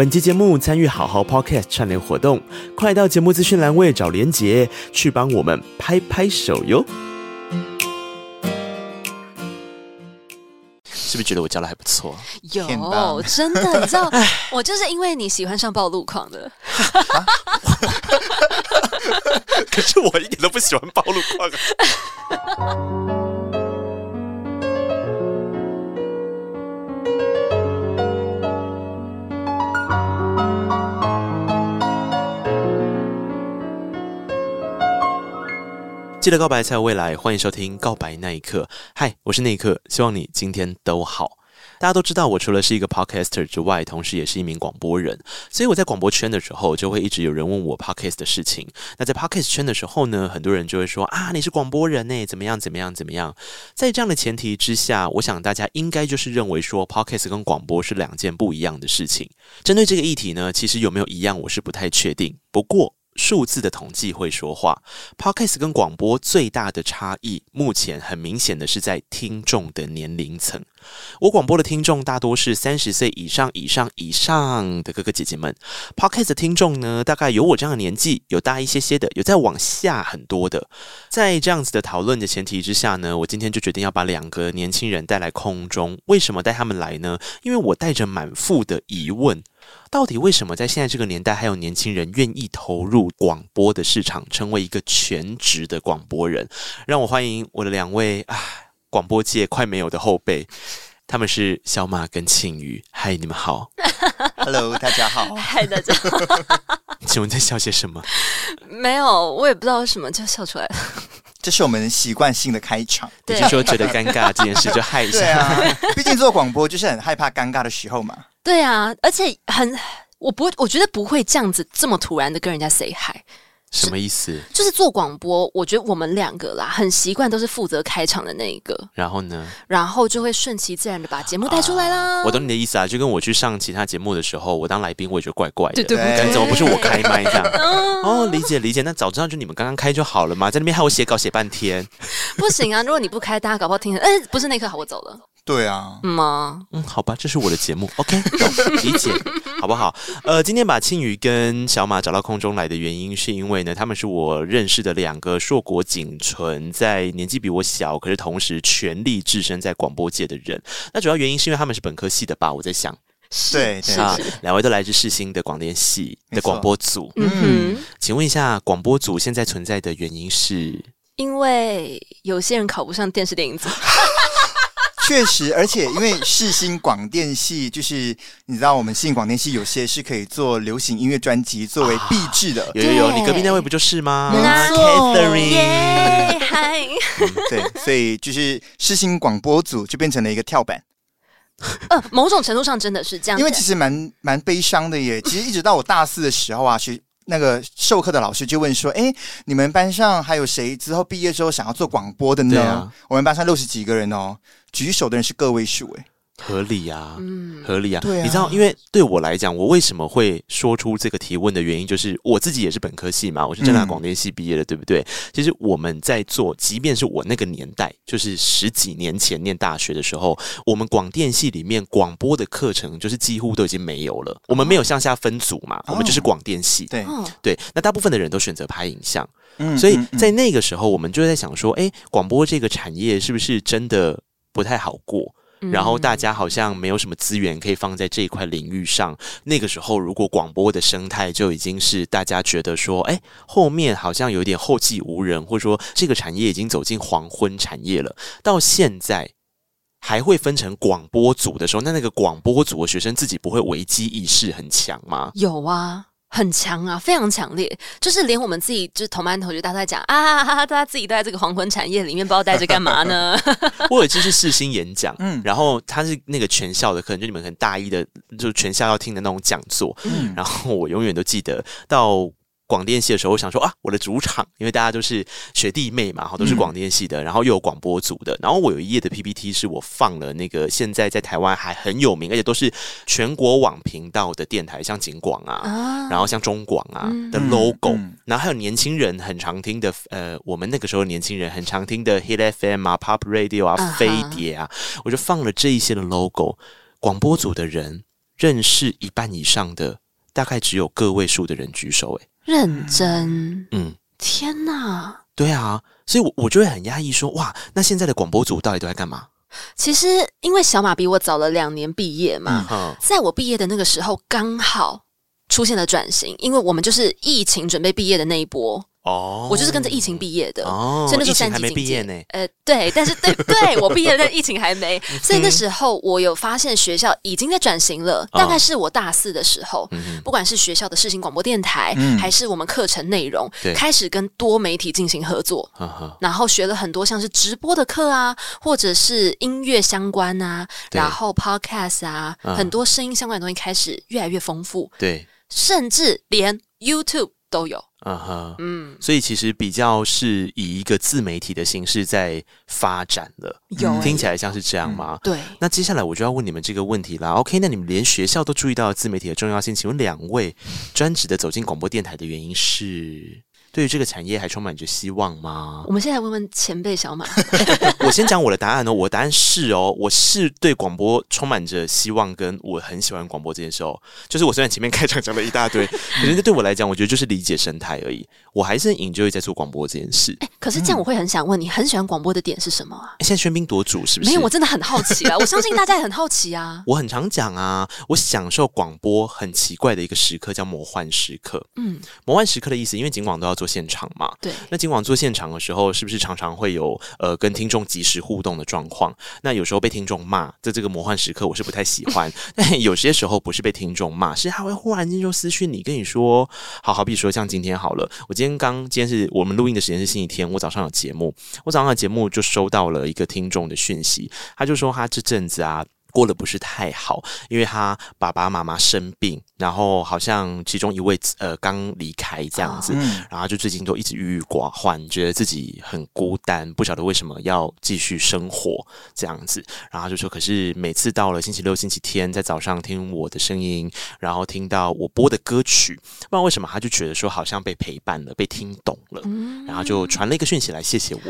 本期节目参与好好 Podcast 串联活动，快到节目资讯栏位找连结，去帮我们拍拍手哟！是不是觉得我教的还不错？有，真的，你知道，我就是因为你喜欢上暴露狂的。可是我一点都不喜欢暴露狂。记得告白才有未来，欢迎收听《告白那一刻》。嗨，我是那一刻，希望你今天都好。大家都知道，我除了是一个 podcaster 之外，同时也是一名广播人。所以我在广播圈的时候，就会一直有人问我 podcast 的事情。那在 podcast 圈的时候呢，很多人就会说啊，你是广播人呢，怎么样怎么样怎么样？在这样的前提之下，我想大家应该就是认为说 podcast 跟广播是两件不一样的事情。针对这个议题呢，其实有没有一样，我是不太确定。不过，数字的统计会说话，Podcast 跟广播最大的差异，目前很明显的是在听众的年龄层。我广播的听众大多是三十岁以上、以上、以上的哥哥姐姐们，Podcast 的听众呢，大概有我这样的年纪，有大一些些的，有再往下很多的。在这样子的讨论的前提之下呢，我今天就决定要把两个年轻人带来空中。为什么带他们来呢？因为我带着满腹的疑问。到底为什么在现在这个年代，还有年轻人愿意投入广播的市场，成为一个全职的广播人？让我欢迎我的两位啊，广播界快没有的后辈，他们是小马跟庆余。嗨，你们好，Hello，大家好，嗨，大家好。请问在笑些什么？没有，我也不知道为什么就笑出来了。这是我们习惯性的开场，对，就是说觉得尴尬这件事就害一下。对啊，毕竟做广播就是很害怕尴尬的时候嘛。对啊，而且很，我不，我觉得不会这样子这么突然的跟人家 say hi。什么意思？就是做广播，我觉得我们两个啦，很习惯都是负责开场的那一个。然后呢？然后就会顺其自然的把节目带出来啦。啊，我懂你的意思啊，就跟我去上其他节目的时候，我当来宾，我也觉得怪怪的。对对对，怎么不是我开麦这样？哦，理解理解。那早知道就你们刚刚开就好了嘛，在那边害我写稿写半天。不行啊，如果你不开，大家搞不好听。哎，不是那刻好，我走了。对啊，嗯吗？嗯，好吧，这是我的节目，OK，理解，好不好？呃，今天把庆宇跟小马找到空中来的原因，是因为呢，他们是我认识的两个硕果仅存，在年纪比我小，可是同时全力置身在广播界的人。那主要原因是因为他们是本科系的吧？我在想，对，对啊，两位都来自世新的广电系的广播组。嗯，请问一下，广播组现在存在的原因是？因为有些人考不上电视电影组。确实，而且因为世新广电系，就是你知道，我们世新广电系有些是可以做流行音乐专辑作为毕制的。有有有，你隔壁那位不就是吗？没错，Catherine，嗨，对，所以就是世新广播组就变成了一个跳板。呃，某种程度上真的是这样，因为其实蛮蛮悲伤的耶。其实一直到我大四的时候啊，去那个授课的老师就问说：“哎，你们班上还有谁之后毕业之后想要做广播的呢？”啊、我们班上六十几个人哦。举手的人是个位数，哎，合理啊，嗯，合理啊。对啊，你知道，因为对我来讲，我为什么会说出这个提问的原因，就是我自己也是本科系嘛，我是正大广电系毕业的，嗯、对不对？其实我们在做，即便是我那个年代，就是十几年前念大学的时候，我们广电系里面广播的课程就是几乎都已经没有了。我们没有向下分组嘛，我们就是广电系。对对，那大部分的人都选择拍影像，嗯，所以在那个时候，我们就在想说，哎，广播这个产业是不是真的？不太好过，然后大家好像没有什么资源可以放在这一块领域上。那个时候，如果广播的生态就已经是大家觉得说，哎，后面好像有点后继无人，或者说这个产业已经走进黄昏产业了。到现在还会分成广播组的时候，那那个广播组的学生自己不会危机意识很强吗？有啊。很强啊，非常强烈，就是连我们自己，就是同班同学，大家在讲啊，哈哈，大家自己都在这个黄昏产业里面，不知道待着干嘛呢？我有一次是世新演讲，嗯，然后他是那个全校的，可能就你们很大一的，就全校要听的那种讲座，嗯，然后我永远都记得到。广电系的时候，我想说啊，我的主场，因为大家都是学弟妹嘛，哈，都是广电系的，然后又有广播组的，然后我有一页的 PPT 是我放了那个现在在台湾还很有名，而且都是全国网频道的电台，像景广啊，然后像中广啊的 logo，然后还有年轻人很常听的，呃，我们那个时候年轻人很常听的 Hit FM 啊，Pop Radio 啊，飞碟啊，我就放了这一些的 logo，广播组的人。认识一半以上的，大概只有个位数的人举手。诶，认真，嗯，天哪，对啊，所以我我就会很压抑说，哇，那现在的广播组到底都在干嘛？其实因为小马比我早了两年毕业嘛，嗯，在我毕业的那个时候，刚好出现了转型，因为我们就是疫情准备毕业的那一波。哦，我就是跟着疫情毕业的，哦，所以那时候三级警戒。呢。呃，对，但是对 对，我毕业了，但疫情还没，所以那时候我有发现学校已经在转型了。大概是我大四的时候，不管是学校的视听广播电台，还是我们课程内容，开始跟多媒体进行合作，然后学了很多像是直播的课啊，或者是音乐相关啊，然后 podcast 啊，很多声音相关的东西开始越来越丰富，对，甚至连 YouTube 都有。嗯哼，嗯，所以其实比较是以一个自媒体的形式在发展了，有听起来像是这样吗？对。那接下来我就要问你们这个问题啦。OK，那你们连学校都注意到自媒体的重要性，请问两位专职的走进广播电台的原因是？对于这个产业还充满着希望吗？我们现在问问前辈小马。我先讲我的答案哦，我的答案是哦，我是对广播充满着希望，跟我很喜欢广播这件事哦。就是我虽然前面开场讲了一大堆，可是对我来讲，我觉得就是理解生态而已。我还是很 enjoy 在做广播这件事。哎，可是这样我会很想问你，很喜欢广播的点是什么啊？现在喧宾夺主是不是？没有，我真的很好奇啊！我相信大家也很好奇啊。我很常讲啊，我享受广播很奇怪的一个时刻叫魔幻时刻。嗯，魔幻时刻的意思，因为尽管都要做现场嘛。对，那尽管做现场的时候，是不是常常会有呃跟听众及时互动的状况？那有时候被听众骂，在这个魔幻时刻，我是不太喜欢。但有些时候不是被听众骂，是他会忽然间就私讯你，跟你说，好好比说像今天好了，我今天刚今天是我们录音的时间是星期天，我早上有节目，我早上的节目就收到了一个听众的讯息，他就说他这阵子啊。过得不是太好，因为他爸爸妈妈生病，然后好像其中一位呃刚离开这样子，然后就最近都一直郁郁寡欢，觉得自己很孤单，不晓得为什么要继续生活这样子，然后就说，可是每次到了星期六、星期天，在早上听我的声音，然后听到我播的歌曲，不知道为什么他就觉得说好像被陪伴了，被听懂了，然后就传了一个讯息来谢谢我。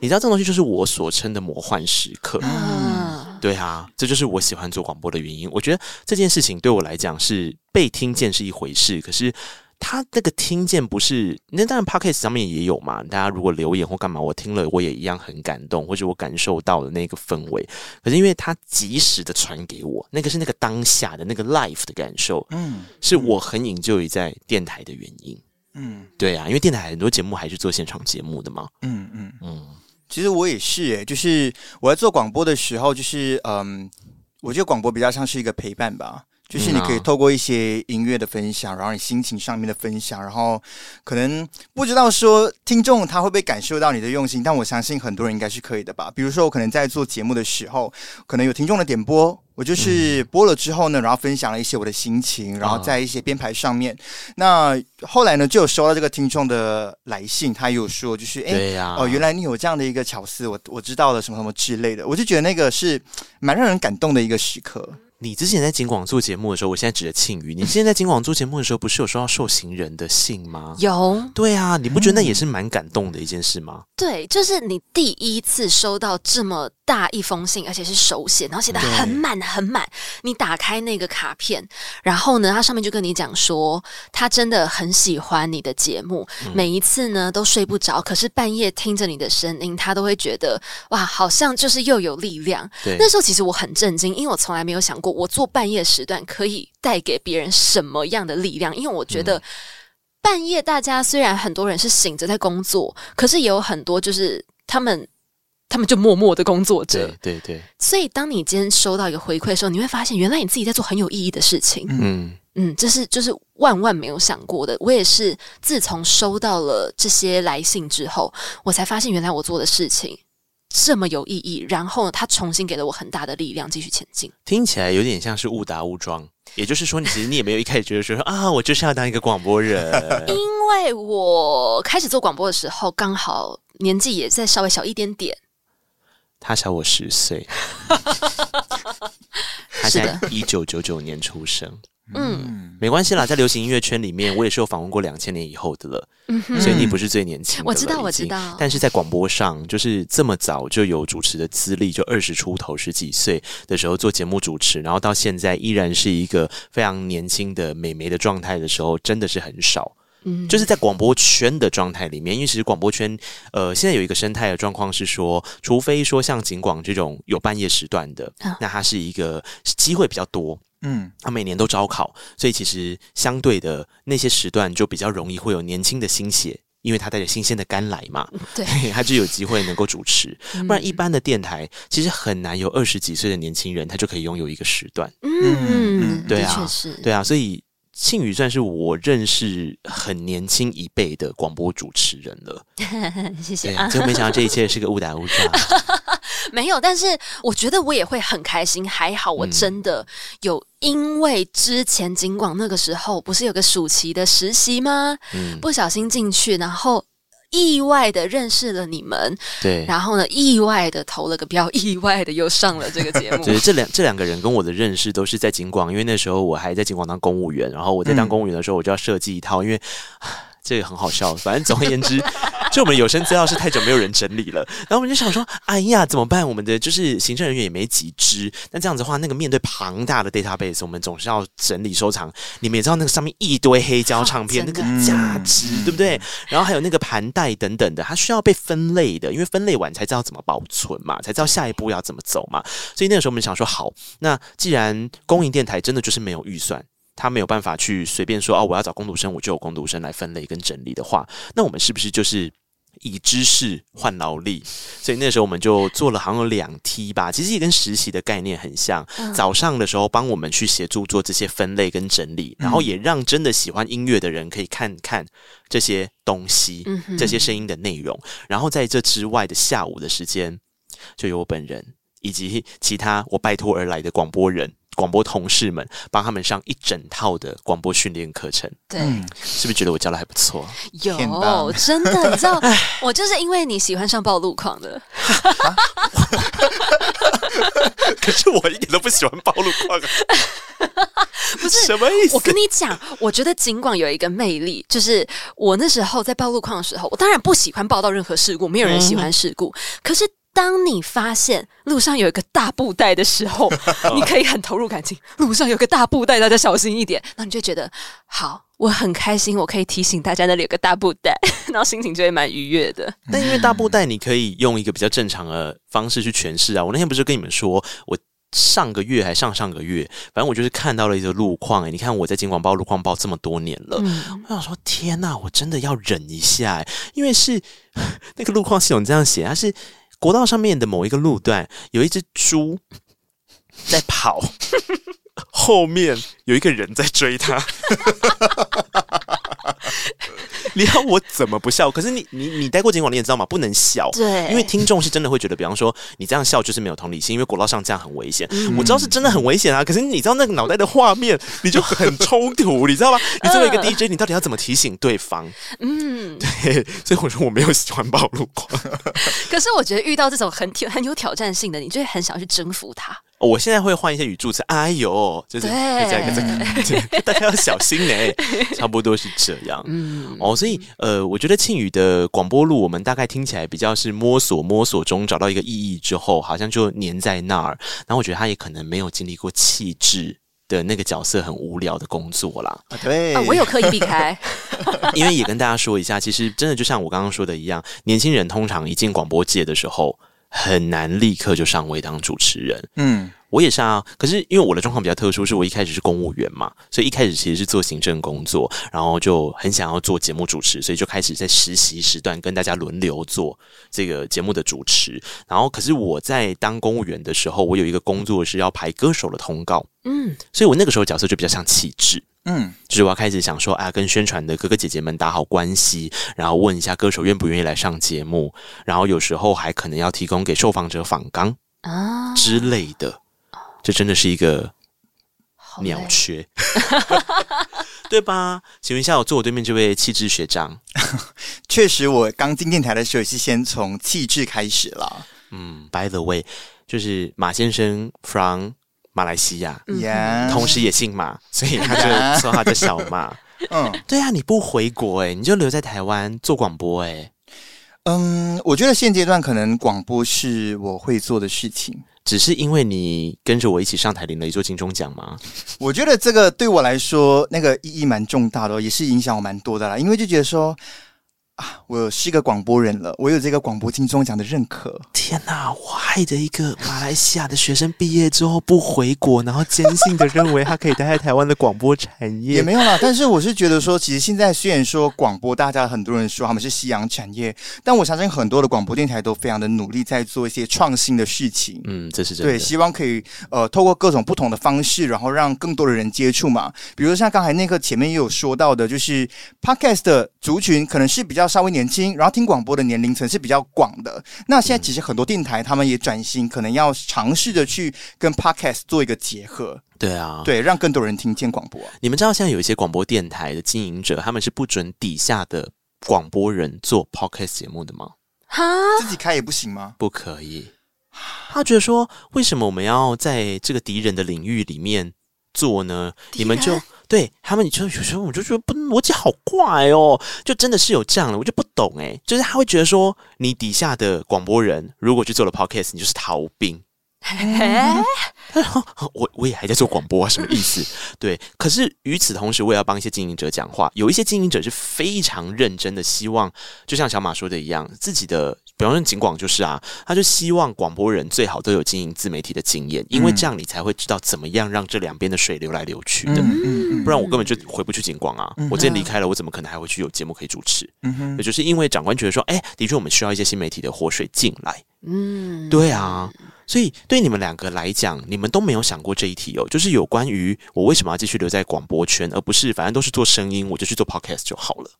你知道这种东西就是我所称的魔幻时刻。嗯，对啊，这就是我喜欢做广播的原因。我觉得这件事情对我来讲是被听见是一回事，可是他那个听见不是，那当然 Podcast 上面也有嘛。大家如果留言或干嘛，我听了我也一样很感动，或者我感受到了那个氛围。可是因为他及时的传给我，那个是那个当下的那个 life 的感受，嗯，是我很 enjoy 在电台的原因。嗯，对啊，因为电台很多节目还是做现场节目的嘛。嗯嗯嗯。嗯其实我也是诶，就是我在做广播的时候，就是嗯，我觉得广播比较像是一个陪伴吧，就是你可以透过一些音乐的分享，然后你心情上面的分享，然后可能不知道说听众他会不会感受到你的用心，但我相信很多人应该是可以的吧。比如说我可能在做节目的时候，可能有听众的点播。我就是播了之后呢，然后分享了一些我的心情，然后在一些编排上面。嗯、那后来呢，就有收到这个听众的来信，他有说就是，哎，对呀、啊，哦，原来你有这样的一个巧思，我我知道了什么什么之类的，我就觉得那个是蛮让人感动的一个时刻。你之前在金广做节目的时候，我现在指的庆余。你之前在金广做节目的时候，不是有收到受刑人的信吗？有。对啊，你不觉得那也是蛮感动的一件事吗？对，就是你第一次收到这么大一封信，而且是手写，然后写的很满很满。你打开那个卡片，然后呢，他上面就跟你讲说，他真的很喜欢你的节目，每一次呢都睡不着，可是半夜听着你的声音，他都会觉得哇，好像就是又有力量。对，那时候其实我很震惊，因为我从来没有想过。我做半夜时段可以带给别人什么样的力量？因为我觉得半夜大家虽然很多人是醒着在工作，可是也有很多就是他们他们就默默的工作着。对对对。所以当你今天收到一个回馈的时候，你会发现原来你自己在做很有意义的事情。嗯嗯，这是就是万万没有想过的。我也是自从收到了这些来信之后，我才发现原来我做的事情。这么有意义，然后呢他重新给了我很大的力量，继续前进。听起来有点像是误打误撞，也就是说，你其实你也没有一开始觉得说啊，我就是要当一个广播人。因为我开始做广播的时候，刚好年纪也在稍微小一点点。他小我十岁，他在一九九九年出生。嗯，没关系啦，在流行音乐圈里面，我也是有访问过两千年以后的了，嗯，所以你不是最年轻的，我知道，我知道。但是在广播上，就是这么早就有主持的资历，就二十出头、十几岁的时候做节目主持，然后到现在依然是一个非常年轻的美眉的状态的时候，真的是很少。嗯，就是在广播圈的状态里面，因为其实广播圈，呃，现在有一个生态的状况是说，除非说像景广这种有半夜时段的，啊、那它是一个机会比较多。嗯，他每年都招考，所以其实相对的那些时段就比较容易会有年轻的新血，因为他带着新鲜的肝来嘛，对，他就有机会能够主持。不然一般的电台其实很难有二十几岁的年轻人，他就可以拥有一个时段。嗯，对啊，对啊，所以。庆宇算是我认识很年轻一辈的广播主持人了，谢谢啊！结果没想到这一切是个误打误撞，没有，但是我觉得我也会很开心。还好我真的有，因为之前尽管那个时候不是有个暑期的实习吗？嗯，不小心进去，然后。意外的认识了你们，对，然后呢，意外的投了个标，意外的又上了这个节目。对，这两这两个人跟我的认识都是在景广，因为那时候我还在景广当公务员，然后我在当公务员的时候，我就要设计一套，嗯、因为。这个很好笑，反正总而言之，就我们有声资料是太久没有人整理了，然后我们就想说，哎呀，怎么办？我们的就是行政人员也没几支，那这样子的话，那个面对庞大的 database，我们总是要整理收藏。你们也知道，那个上面一堆黑胶唱片，那个价值，对不对？然后还有那个盘带等等的，它需要被分类的，因为分类完才知道怎么保存嘛，才知道下一步要怎么走嘛。所以那个时候我们想说，好，那既然公营电台真的就是没有预算。他没有办法去随便说哦，我要找工读生，我就有工读生来分类跟整理的话，那我们是不是就是以知识换劳力？所以那时候我们就做了好像有两梯吧，其实也跟实习的概念很像。早上的时候帮我们去协助做这些分类跟整理，然后也让真的喜欢音乐的人可以看看这些东西、这些声音的内容。然后在这之外的下午的时间，就有我本人以及其他我拜托而来的广播人。广播同事们帮他们上一整套的广播训练课程，对，是不是觉得我教的还不错？有，真的，你知道，我就是因为你喜欢上暴露狂的，可是我一点都不喜欢暴露狂，不是什么意思？我跟你讲，我觉得尽管有一个魅力，就是我那时候在暴露狂的时候，我当然不喜欢报道任何事故，没有人喜欢事故，可是。当你发现路上有一个大布袋的时候，你可以很投入感情。路上有个大布袋，大家小心一点。然后你就觉得好，我很开心，我可以提醒大家那里有个大布袋，然后心情就会蛮愉悦的。但因为大布袋，你可以用一个比较正常的方式去诠释啊。我那天不是跟你们说，我上个月还上上个月，反正我就是看到了一个路况。哎，你看我在金广报路况报这么多年了，嗯、我想说天哪，我真的要忍一下哎，因为是 那个路况系统这样写，它是。国道上面的某一个路段，有一只猪在跑，后面有一个人在追他。你要我怎么不笑？可是你你你待过警管，你也知道吗？不能笑，对，因为听众是真的会觉得，比方说你这样笑就是没有同理心，因为国道上这样很危险。嗯、我知道是真的很危险啊，可是你知道那个脑袋的画面，你就很冲突，你知道吗？你作为一个 DJ，你到底要怎么提醒对方？嗯，对，所以我说我没有喜欢暴露狂。可是我觉得遇到这种很挑很有挑战性的，你就会很想去征服他。我现在会换一些语助词，哎呦，就是再一个这个，大家要小心呢，差不多是这样。嗯，哦，所以呃，我觉得庆宇的广播路，我们大概听起来比较是摸索摸索中找到一个意义之后，好像就粘在那儿。然后我觉得他也可能没有经历过气质的那个角色很无聊的工作啦。对，啊，我有刻意避开，因为也跟大家说一下，其实真的就像我刚刚说的一样，年轻人通常一进广播界的时候。很难立刻就上位当主持人。嗯，我也是啊。可是因为我的状况比较特殊，是我一开始是公务员嘛，所以一开始其实是做行政工作，然后就很想要做节目主持，所以就开始在实习时段跟大家轮流做这个节目的主持。然后，可是我在当公务员的时候，我有一个工作是要排歌手的通告。嗯，所以我那个时候角色就比较像气质。嗯，就是我要开始想说啊，跟宣传的哥哥姐姐们打好关系，然后问一下歌手愿不愿意来上节目，然后有时候还可能要提供给受访者访纲啊之类的。这真的是一个鸟缺，对吧？请问一下，我坐我对面这位气质学长，确实，我刚进电台的时候也是先从气质开始了。嗯，by the way，就是马先生 from。马来西亚，嗯、同时也姓马，所以他就 说他叫小马。嗯，对啊，你不回国哎、欸，你就留在台湾做广播哎、欸。嗯，我觉得现阶段可能广播是我会做的事情。只是因为你跟着我一起上台领了一座金钟奖吗？我觉得这个对我来说，那个意义蛮重大的，也是影响我蛮多的啦。因为就觉得说。啊，我是一个广播人了，我有这个广播金钟奖的认可。天哪，我害的一个马来西亚的学生毕业之后不回国，然后坚信的认为他可以待在台湾的广播产业，也没有啦。但是我是觉得说，其实现在虽然说广播，大家很多人说他们是夕阳产业，但我相信很多的广播电台都非常的努力在做一些创新的事情。嗯，这是真的。对，希望可以呃透过各种不同的方式，然后让更多的人接触嘛。比如像刚才那个前面也有说到的，就是 Podcast 的族群可能是比较稍微年轻。然后听广播的年龄层是比较广的。那现在其实很多电台他们也转型，可能要尝试着去跟 Podcast 做一个结合。对啊，对，让更多人听见广播。你们知道现在有一些广播电台的经营者，他们是不准底下的广播人做 Podcast 节目的吗？哈，自己开也不行吗？不可以。他觉得说，为什么我们要在这个敌人的领域里面做呢？你们就。对他们，你就有时候我就觉得不逻辑好怪哦，就真的是有这样的，我就不懂诶，就是他会觉得说，你底下的广播人如果去做了 podcast，你就是逃兵。哎，我我也还在做广播啊，什么意思？对，可是与此同时，我也要帮一些经营者讲话。有一些经营者是非常认真的，希望就像小马说的一样，自己的，比方说警广就是啊，他就希望广播人最好都有经营自媒体的经验，因为这样你才会知道怎么样让这两边的水流来流去的。不然我根本就回不去警广啊！我之前离开了，我怎么可能还会去有节目可以主持？也就是因为长官觉得说，哎，的确我们需要一些新媒体的活水进来。嗯，对啊。所以，对你们两个来讲，你们都没有想过这一题哦，就是有关于我为什么要继续留在广播圈，而不是反正都是做声音，我就去做 podcast 就好了。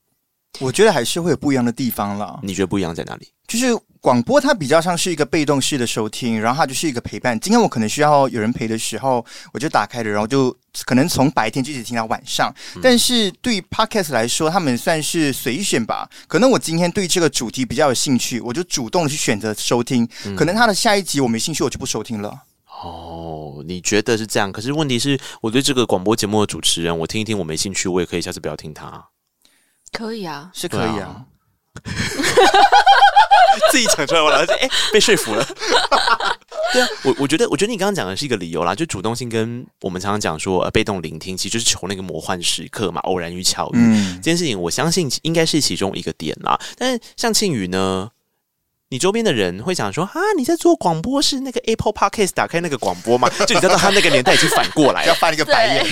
我觉得还是会有不一样的地方了。你觉得不一样在哪里？就是广播它比较像是一个被动式的收听，然后它就是一个陪伴。今天我可能需要有人陪的时候，我就打开了，然后就可能从白天就一直听到晚上。嗯、但是对于 podcast 来说，他们算是随选吧。可能我今天对这个主题比较有兴趣，我就主动的去选择收听。嗯、可能他的下一集我没兴趣，我就不收听了。哦，你觉得是这样？可是问题是，我对这个广播节目的主持人，我听一听我没兴趣，我也可以下次不要听他。可以啊，是可以啊。自己讲出来，我老是，哎，被说服了。对啊，我我觉得，我觉得你刚刚讲的是一个理由啦，就主动性跟我们常常讲说，呃，被动聆听，其实就是求那个魔幻时刻嘛，偶然与巧遇、嗯、这件事情，我相信应该是其中一个点啦。但是像庆宇呢？你周边的人会想说啊，你在做广播是那个 Apple Podcast 打开那个广播吗？就你知道他那个年代已经反过来了，要翻一个白眼。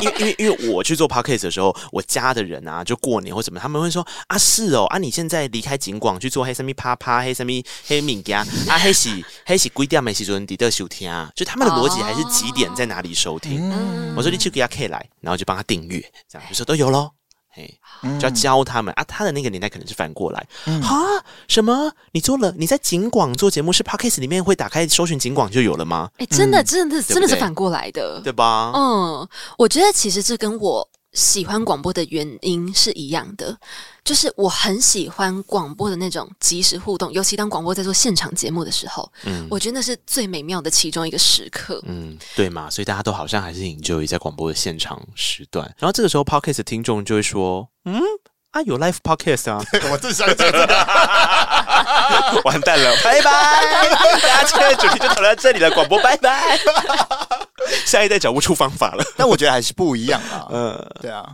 因为因为因为我去做 Podcast 的时候，我家的人啊，就过年或什么，他们会说啊，是哦啊，你现在离开景广去做黑什么啪啪黑什么黑敏家啊，黑喜黑喜规定没时准你的收听啊，就他们的逻辑还是几点在哪里收听？嗯、我说你去给他 K 来，然后就帮他订阅，这样就说都有喽。嘿，就要教他们、嗯、啊！他的那个年代可能是反过来，哈、嗯？什么？你做了？你在景广做节目，是 Podcast 里面会打开搜寻景广就有了吗？哎、欸，真的，真的，嗯、真的是反过来的，对吧？嗯，我觉得其实这跟我。喜欢广播的原因是一样的，就是我很喜欢广播的那种即时互动，尤其当广播在做现场节目的时候，嗯，我觉得那是最美妙的其中一个时刻，嗯，对嘛，所以大家都好像还是 enjoy 在广播的现场时段，然后这个时候 podcast 的听众就会说，嗯，啊，有 live podcast 啊，我正想讲这个，完蛋了，拜拜，大家今天的主题就讨论到这里了，广播拜拜。下一代找不出方法了，但我觉得还是不一样啊。嗯，对啊，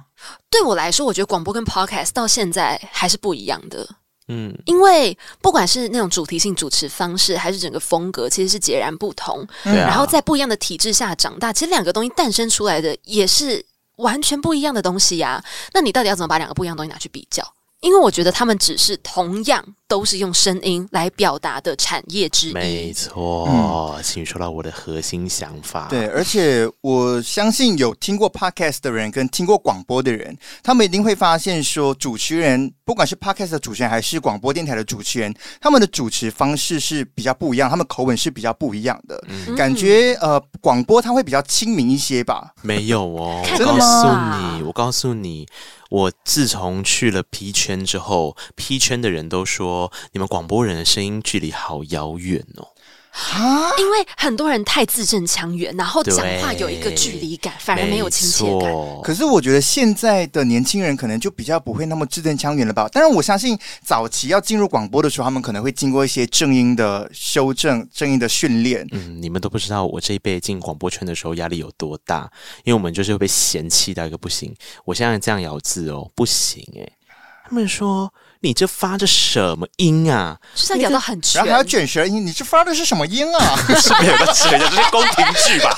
对我来说，我觉得广播跟 podcast 到现在还是不一样的。嗯，因为不管是那种主题性主持方式，还是整个风格，其实是截然不同。嗯，然后在不一样的体制下长大，其实两个东西诞生出来的也是完全不一样的东西呀。那你到底要怎么把两个不一样的东西拿去比较？因为我觉得他们只是同样都是用声音来表达的产业之一。没错，请说到我的核心想法。对，而且我相信有听过 podcast 的人跟听过广播的人，他们一定会发现说，主持人不管是 podcast 的主持人还是广播电台的主持人，他们的主持方式是比较不一样，他们口吻是比较不一样的。嗯、感觉呃，广播它会比较亲民一些吧？没有哦，我告诉你，我告诉你。我自从去了 P 圈之后，P 圈的人都说你们广播人的声音距离好遥远哦。啊，因为很多人太字正腔圆，然后讲话有一个距离感，反而没有亲切感。可是我觉得现在的年轻人可能就比较不会那么字正腔圆了吧？当然，我相信早期要进入广播的时候，他们可能会经过一些正音的修正、正音的训练。嗯，你们都不知道我这一辈进广播圈的时候压力有多大，因为我们就是会被嫌弃到一个不行。我现在这样咬字哦，不行诶、欸。他们说。你这发着什么音啊？是在咬到很全，然后还要卷舌音。你这发的是什么音啊？是没有在扯一下，这是宫廷剧吧？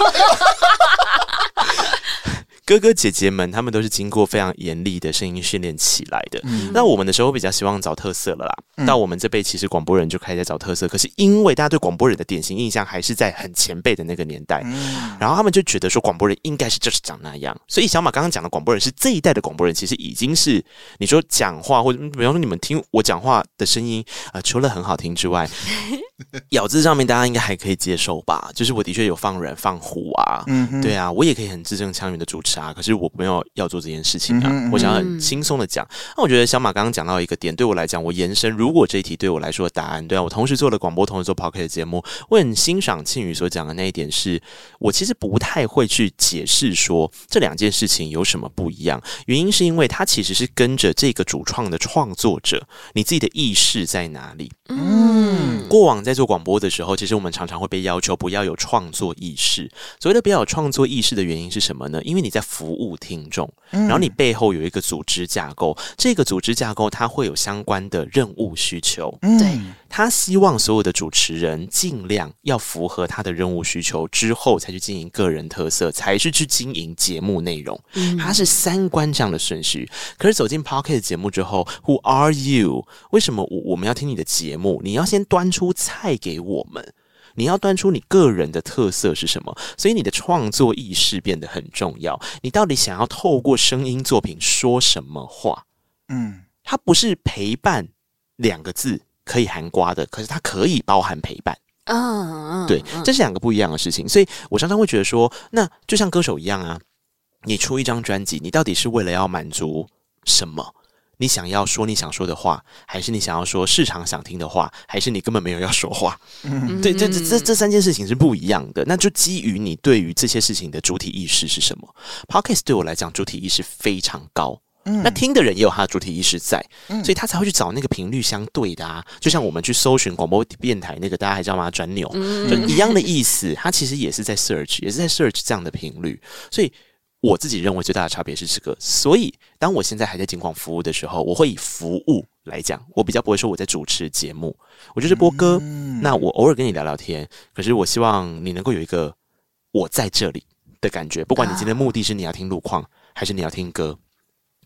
哥哥姐姐们，他们都是经过非常严厉的声音训练起来的。嗯、那我们的时候比较希望找特色了啦。嗯、到我们这辈，其实广播人就开始在找特色。可是因为大家对广播人的典型印象还是在很前辈的那个年代，嗯、然后他们就觉得说广播人应该是就是长那样。所以小马刚刚讲的广播人是这一代的广播人，其实已经是你说讲话或者比方说你们听我讲话的声音啊、呃，除了很好听之外，咬字上面大家应该还可以接受吧？就是我的确有放软放虎啊，嗯、对啊，我也可以很字正腔圆的主持。啊！可是我没有要做这件事情啊，嗯嗯、我想要很轻松的讲。那我觉得小马刚刚讲到一个点，对我来讲，我延伸，如果这一题对我来说的答案，对啊，我同时做了广播，同时做 Podcast 的节目，我很欣赏庆宇所讲的那一点是，是我其实不太会去解释说这两件事情有什么不一样。原因是因为它其实是跟着这个主创的创作者，你自己的意识在哪里？嗯，过往在做广播的时候，其实我们常常会被要求不要有创作意识。所谓的不要有创作意识的原因是什么呢？因为你在服务听众，然后你背后有一个组织架构，这个组织架构它会有相关的任务需求。对，他希望所有的主持人尽量要符合他的任务需求之后，才去经营个人特色，才是去经营节目内容。它是三观这样的顺序。可是走进 Podcast 节目之后，Who are you？为什么我我们要听你的节目？你要先端出菜给我们。你要端出你个人的特色是什么？所以你的创作意识变得很重要。你到底想要透过声音作品说什么话？嗯，它不是陪伴两个字可以含瓜的，可是它可以包含陪伴。嗯，对，这是两个不一样的事情。所以我常常会觉得说，那就像歌手一样啊，你出一张专辑，你到底是为了要满足什么？你想要说你想说的话，还是你想要说市场想听的话，还是你根本没有要说话？嗯，对，这这这这三件事情是不一样的。那就基于你对于这些事情的主体意识是什么？Podcast 对我来讲，主体意识非常高。嗯，那听的人也有他的主体意识在，所以他才会去找那个频率相对的啊。就像我们去搜寻广播电台那个，大家还知道吗？转钮，就一样的意思。它其实也是在 search，也是在 search 这样的频率，所以。我自己认为最大的差别是这个，所以当我现在还在警广服务的时候，我会以服务来讲，我比较不会说我在主持节目，我就是播歌。嗯、那我偶尔跟你聊聊天，可是我希望你能够有一个我在这里的感觉，不管你今天的目的是你要听路况，还是你要听歌，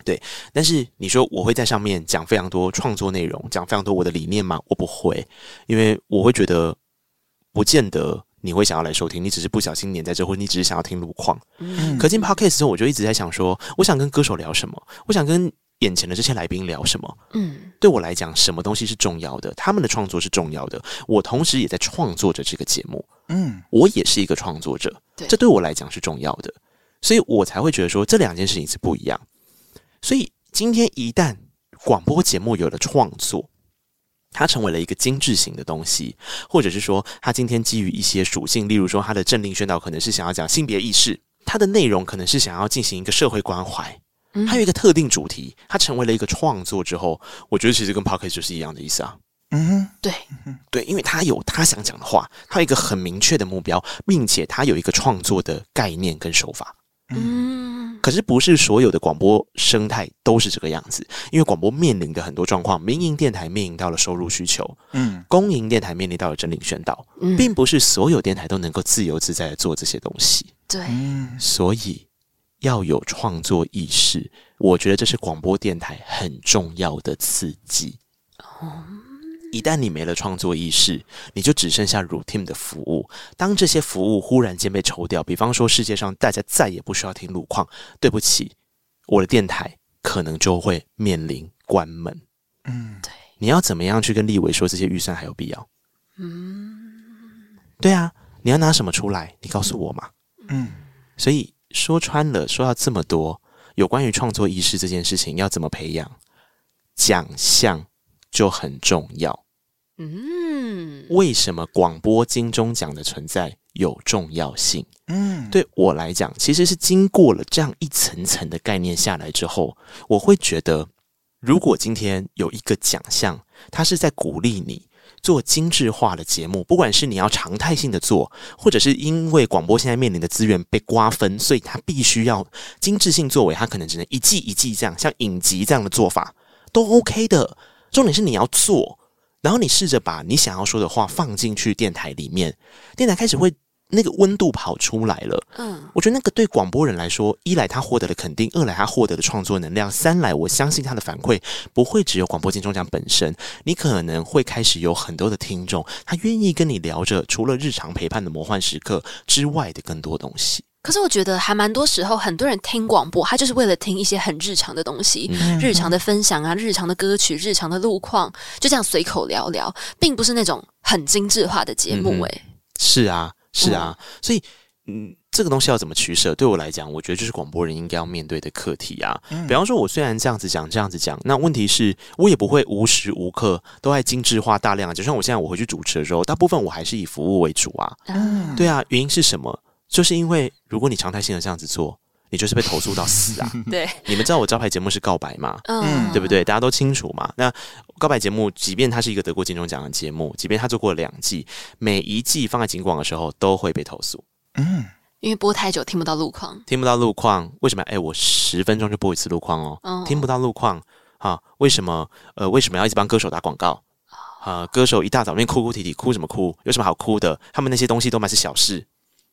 对。但是你说我会在上面讲非常多创作内容，讲非常多我的理念吗？我不会，因为我会觉得不见得。你会想要来收听，你只是不小心黏在这，或者你只是想要听路况。嗯，可进 Podcast 之后，我就一直在想说，我想跟歌手聊什么？我想跟眼前的这些来宾聊什么？嗯，对我来讲，什么东西是重要的？他们的创作是重要的。我同时也在创作着这个节目。嗯，我也是一个创作者，对这对我来讲是重要的，所以我才会觉得说这两件事情是不一样。所以今天一旦广播节目有了创作，它成为了一个精致型的东西，或者是说，它今天基于一些属性，例如说，它的政令宣导可能是想要讲性别意识，它的内容可能是想要进行一个社会关怀，嗯，还有一个特定主题，它成为了一个创作之后，我觉得其实跟 Podcast 就是一样的意思啊。嗯，对，对，因为他有他想讲的话，他有一个很明确的目标，并且他有一个创作的概念跟手法。嗯，可是不是所有的广播生态都是这个样子，因为广播面临的很多状况，民营电台面临到了收入需求，嗯，公营电台面临到了整理宣导，嗯，并不是所有电台都能够自由自在的做这些东西，对，所以要有创作意识，我觉得这是广播电台很重要的刺激。哦。一旦你没了创作意识，你就只剩下 routine 的服务。当这些服务忽然间被抽掉，比方说世界上大家再也不需要听路况，对不起，我的电台可能就会面临关门。嗯，对。你要怎么样去跟立委说这些预算还有必要？嗯，对啊，你要拿什么出来？你告诉我嘛。嗯，所以说穿了，说到这么多有关于创作意识这件事情，要怎么培养？奖项就很重要。嗯。嗯，为什么广播金钟奖的存在有重要性？嗯，对我来讲，其实是经过了这样一层层的概念下来之后，我会觉得，如果今天有一个奖项，它是在鼓励你。做精致化的节目，不管是你要常态性的做，或者是因为广播现在面临的资源被瓜分，所以它必须要精致性作为，它可能只能一季一季这样，像影集这样的做法都 OK 的。重点是你要做，然后你试着把你想要说的话放进去电台里面，电台开始会。那个温度跑出来了，嗯，我觉得那个对广播人来说，一来他获得了肯定，二来他获得了创作能量，三来我相信他的反馈不会只有广播金钟奖本身，你可能会开始有很多的听众，他愿意跟你聊着除了日常陪伴的魔幻时刻之外的更多东西。可是我觉得还蛮多时候，很多人听广播，他就是为了听一些很日常的东西，嗯、日常的分享啊，日常的歌曲，日常的路况，就这样随口聊聊，并不是那种很精致化的节目、欸。诶、嗯，是啊。是啊，所以嗯，这个东西要怎么取舍？对我来讲，我觉得就是广播人应该要面对的课题啊。嗯、比方说，我虽然这样子讲，这样子讲，那问题是，我也不会无时无刻都在精致化大量的。就像我现在我回去主持的时候，大部分我还是以服务为主啊。嗯，对啊，原因是什么？就是因为如果你常态性的这样子做，你就是被投诉到死啊。对，你们知道我招牌节目是告白吗？嗯，对不对？大家都清楚嘛。那告白节目，即便它是一个得过金钟奖的节目，即便它做过两季，每一季放在警广的时候都会被投诉。嗯，因为播太久听不到路况，听不到路况，为什么？哎，我十分钟就播一次路况哦，哦听不到路况啊？为什么？呃，为什么要一直帮歌手打广告？啊，歌手一大早面哭哭啼啼，哭什么哭？有什么好哭的？他们那些东西都满是小事。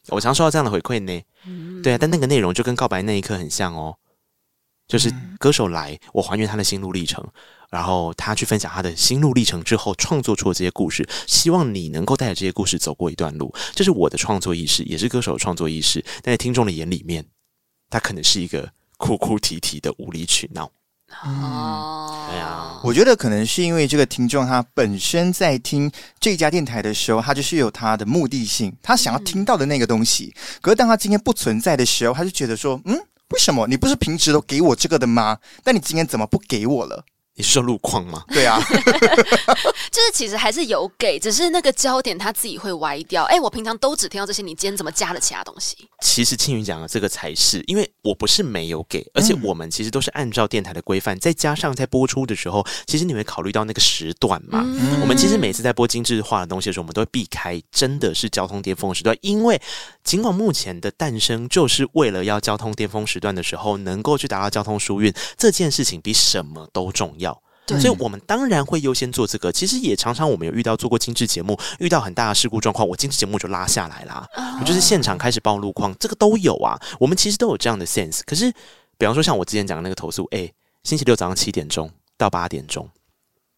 我常收到这样的回馈呢。嗯、对啊，但那个内容就跟告白那一刻很像哦，就是歌手来，我还原他的心路历程。然后他去分享他的心路历程之后，创作出了这些故事，希望你能够带着这些故事走过一段路。这是我的创作意识，也是歌手的创作意识。但在听众的眼里面，他可能是一个哭哭啼啼的无理取闹。哦，对啊，我觉得可能是因为这个听众他本身在听这家电台的时候，他就是有他的目的性，他想要听到的那个东西。可是当他今天不存在的时候，他就觉得说，嗯，为什么你不是平时都给我这个的吗？但你今天怎么不给我了？你是说路况吗？对啊，就是其实还是有给，只是那个焦点他自己会歪掉。哎，我平常都只听到这些，你今天怎么加了其他东西？其实青云讲的这个才是，因为我不是没有给，而且我们其实都是按照电台的规范，再加上在播出的时候，其实你会考虑到那个时段嘛。嗯、我们其实每次在播精致化的东西的时候，我们都会避开真的是交通巅峰时段，因为尽管目前的诞生就是为了要交通巅峰时段的时候能够去达到交通疏运，这件事情比什么都重要。对所以，我们当然会优先做这个。其实也常常我们有遇到做过精致节目，遇到很大的事故状况，我精致节目就拉下来啦。Oh. 我就是现场开始报路况，这个都有啊。我们其实都有这样的 sense。可是，比方说像我之前讲的那个投诉，哎、欸，星期六早上七点钟到八点钟，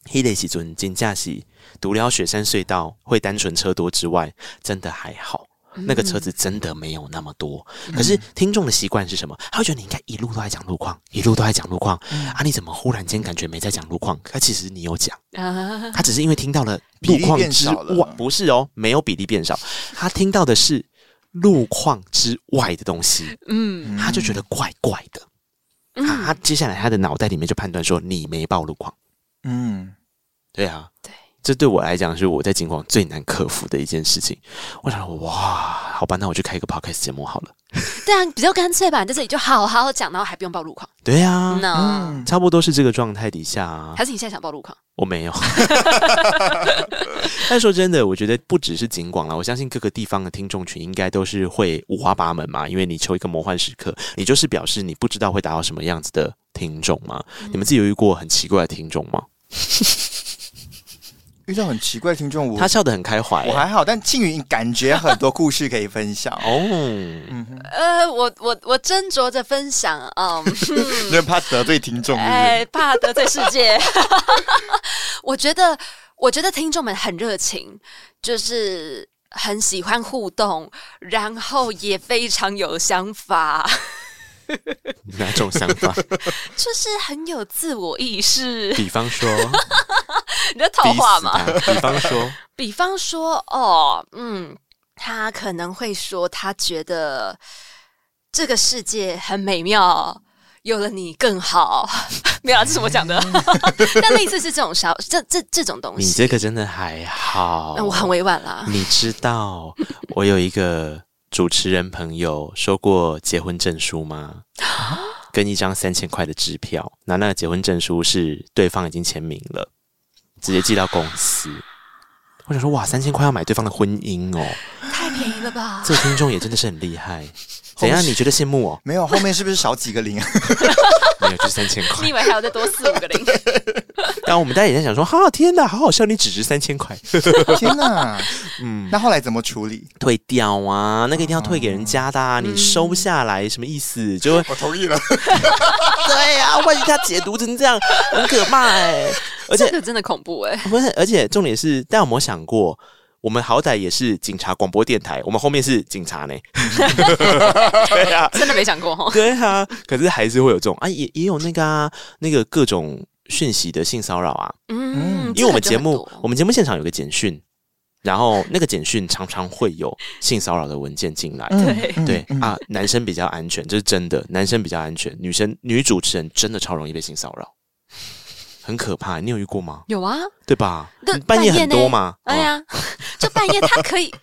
黑雷西尊金驾驶独聊雪山隧道会单纯车多之外，真的还好。那个车子真的没有那么多，嗯、可是听众的习惯是什么？他会觉得你应该一路都在讲路况，一路都在讲路况、嗯、啊！你怎么忽然间感觉没在讲路况？他其实你有讲，他只是因为听到了路况之外，不是哦，没有比例变少，他听到的是路况之外的东西，嗯，他就觉得怪怪的，嗯、他接下来他的脑袋里面就判断说你没报路况，嗯，对啊，对。这对我来讲是我在警广最难克服的一件事情。我想，哇，好吧，那我去开一个 podcast 节目好了。对啊，比较干脆吧，你在这里就好好讲，然后还不用报路况。对啊嗯，差不多是这个状态底下啊。还是你现在想报路况？我没有。但说真的，我觉得不只是警广了，我相信各个地方的听众群应该都是会五花八门嘛。因为你求一个魔幻时刻，你就是表示你不知道会达到什么样子的听众嘛。嗯、你们自己有遇过很奇怪的听众吗？遇到很奇怪的听众，他笑得很开怀，我还好，但庆云感觉很多故事可以分享哦。嗯，呃，我我我斟酌着分享啊，因为 怕得罪听众，哎，怕得罪世界。我觉得，我觉得听众们很热情，就是很喜欢互动，然后也非常有想法。哪种想法？就是很有自我意识。比方说，你在套话吗？比方说，比方说，哦，嗯，他可能会说，他觉得这个世界很美妙，有了你更好。没有啊，这是我讲的。但类似是这种小这这这种东西，你这个真的还好。那我很委婉啦。你知道我有一个主持人朋友收过结婚证书吗？跟一张三千块的支票，那那个结婚证书是对方已经签名了，直接寄到公司。我想说，哇，三千块要买对方的婚姻哦，太便宜了吧？这个听众也真的是很厉害。怎样？你觉得羡慕哦？没有，后面是不是少几个零啊？没有，就三千块。你以为还要再多四五个零？然后我们大家也在想说，哈，天哪，好好笑，你只值三千块，天哪！嗯，那后来怎么处理？退掉啊，那个一定要退给人家的，啊，你收下来什么意思？就我同意了。对呀，万一他解读成这样，很可怕哎，而且这真的恐怖哎，不是，而且重点是，大家有没有想过？我们好歹也是警察广播电台，我们后面是警察呢。对啊，真的没想过哈。对啊，可是还是会有这种啊，也也有那个啊，那个各种讯息的性骚扰啊。嗯，因为我们节目，我们节目现场有个简讯，然后那个简讯常常会有性骚扰的文件进来。对对啊，男生比较安全，这是真的，男生比较安全，女生女主持人真的超容易被性骚扰。很可怕，你有遇过吗？有啊，对吧？那半夜很多嘛？哎呀，就半夜，他可以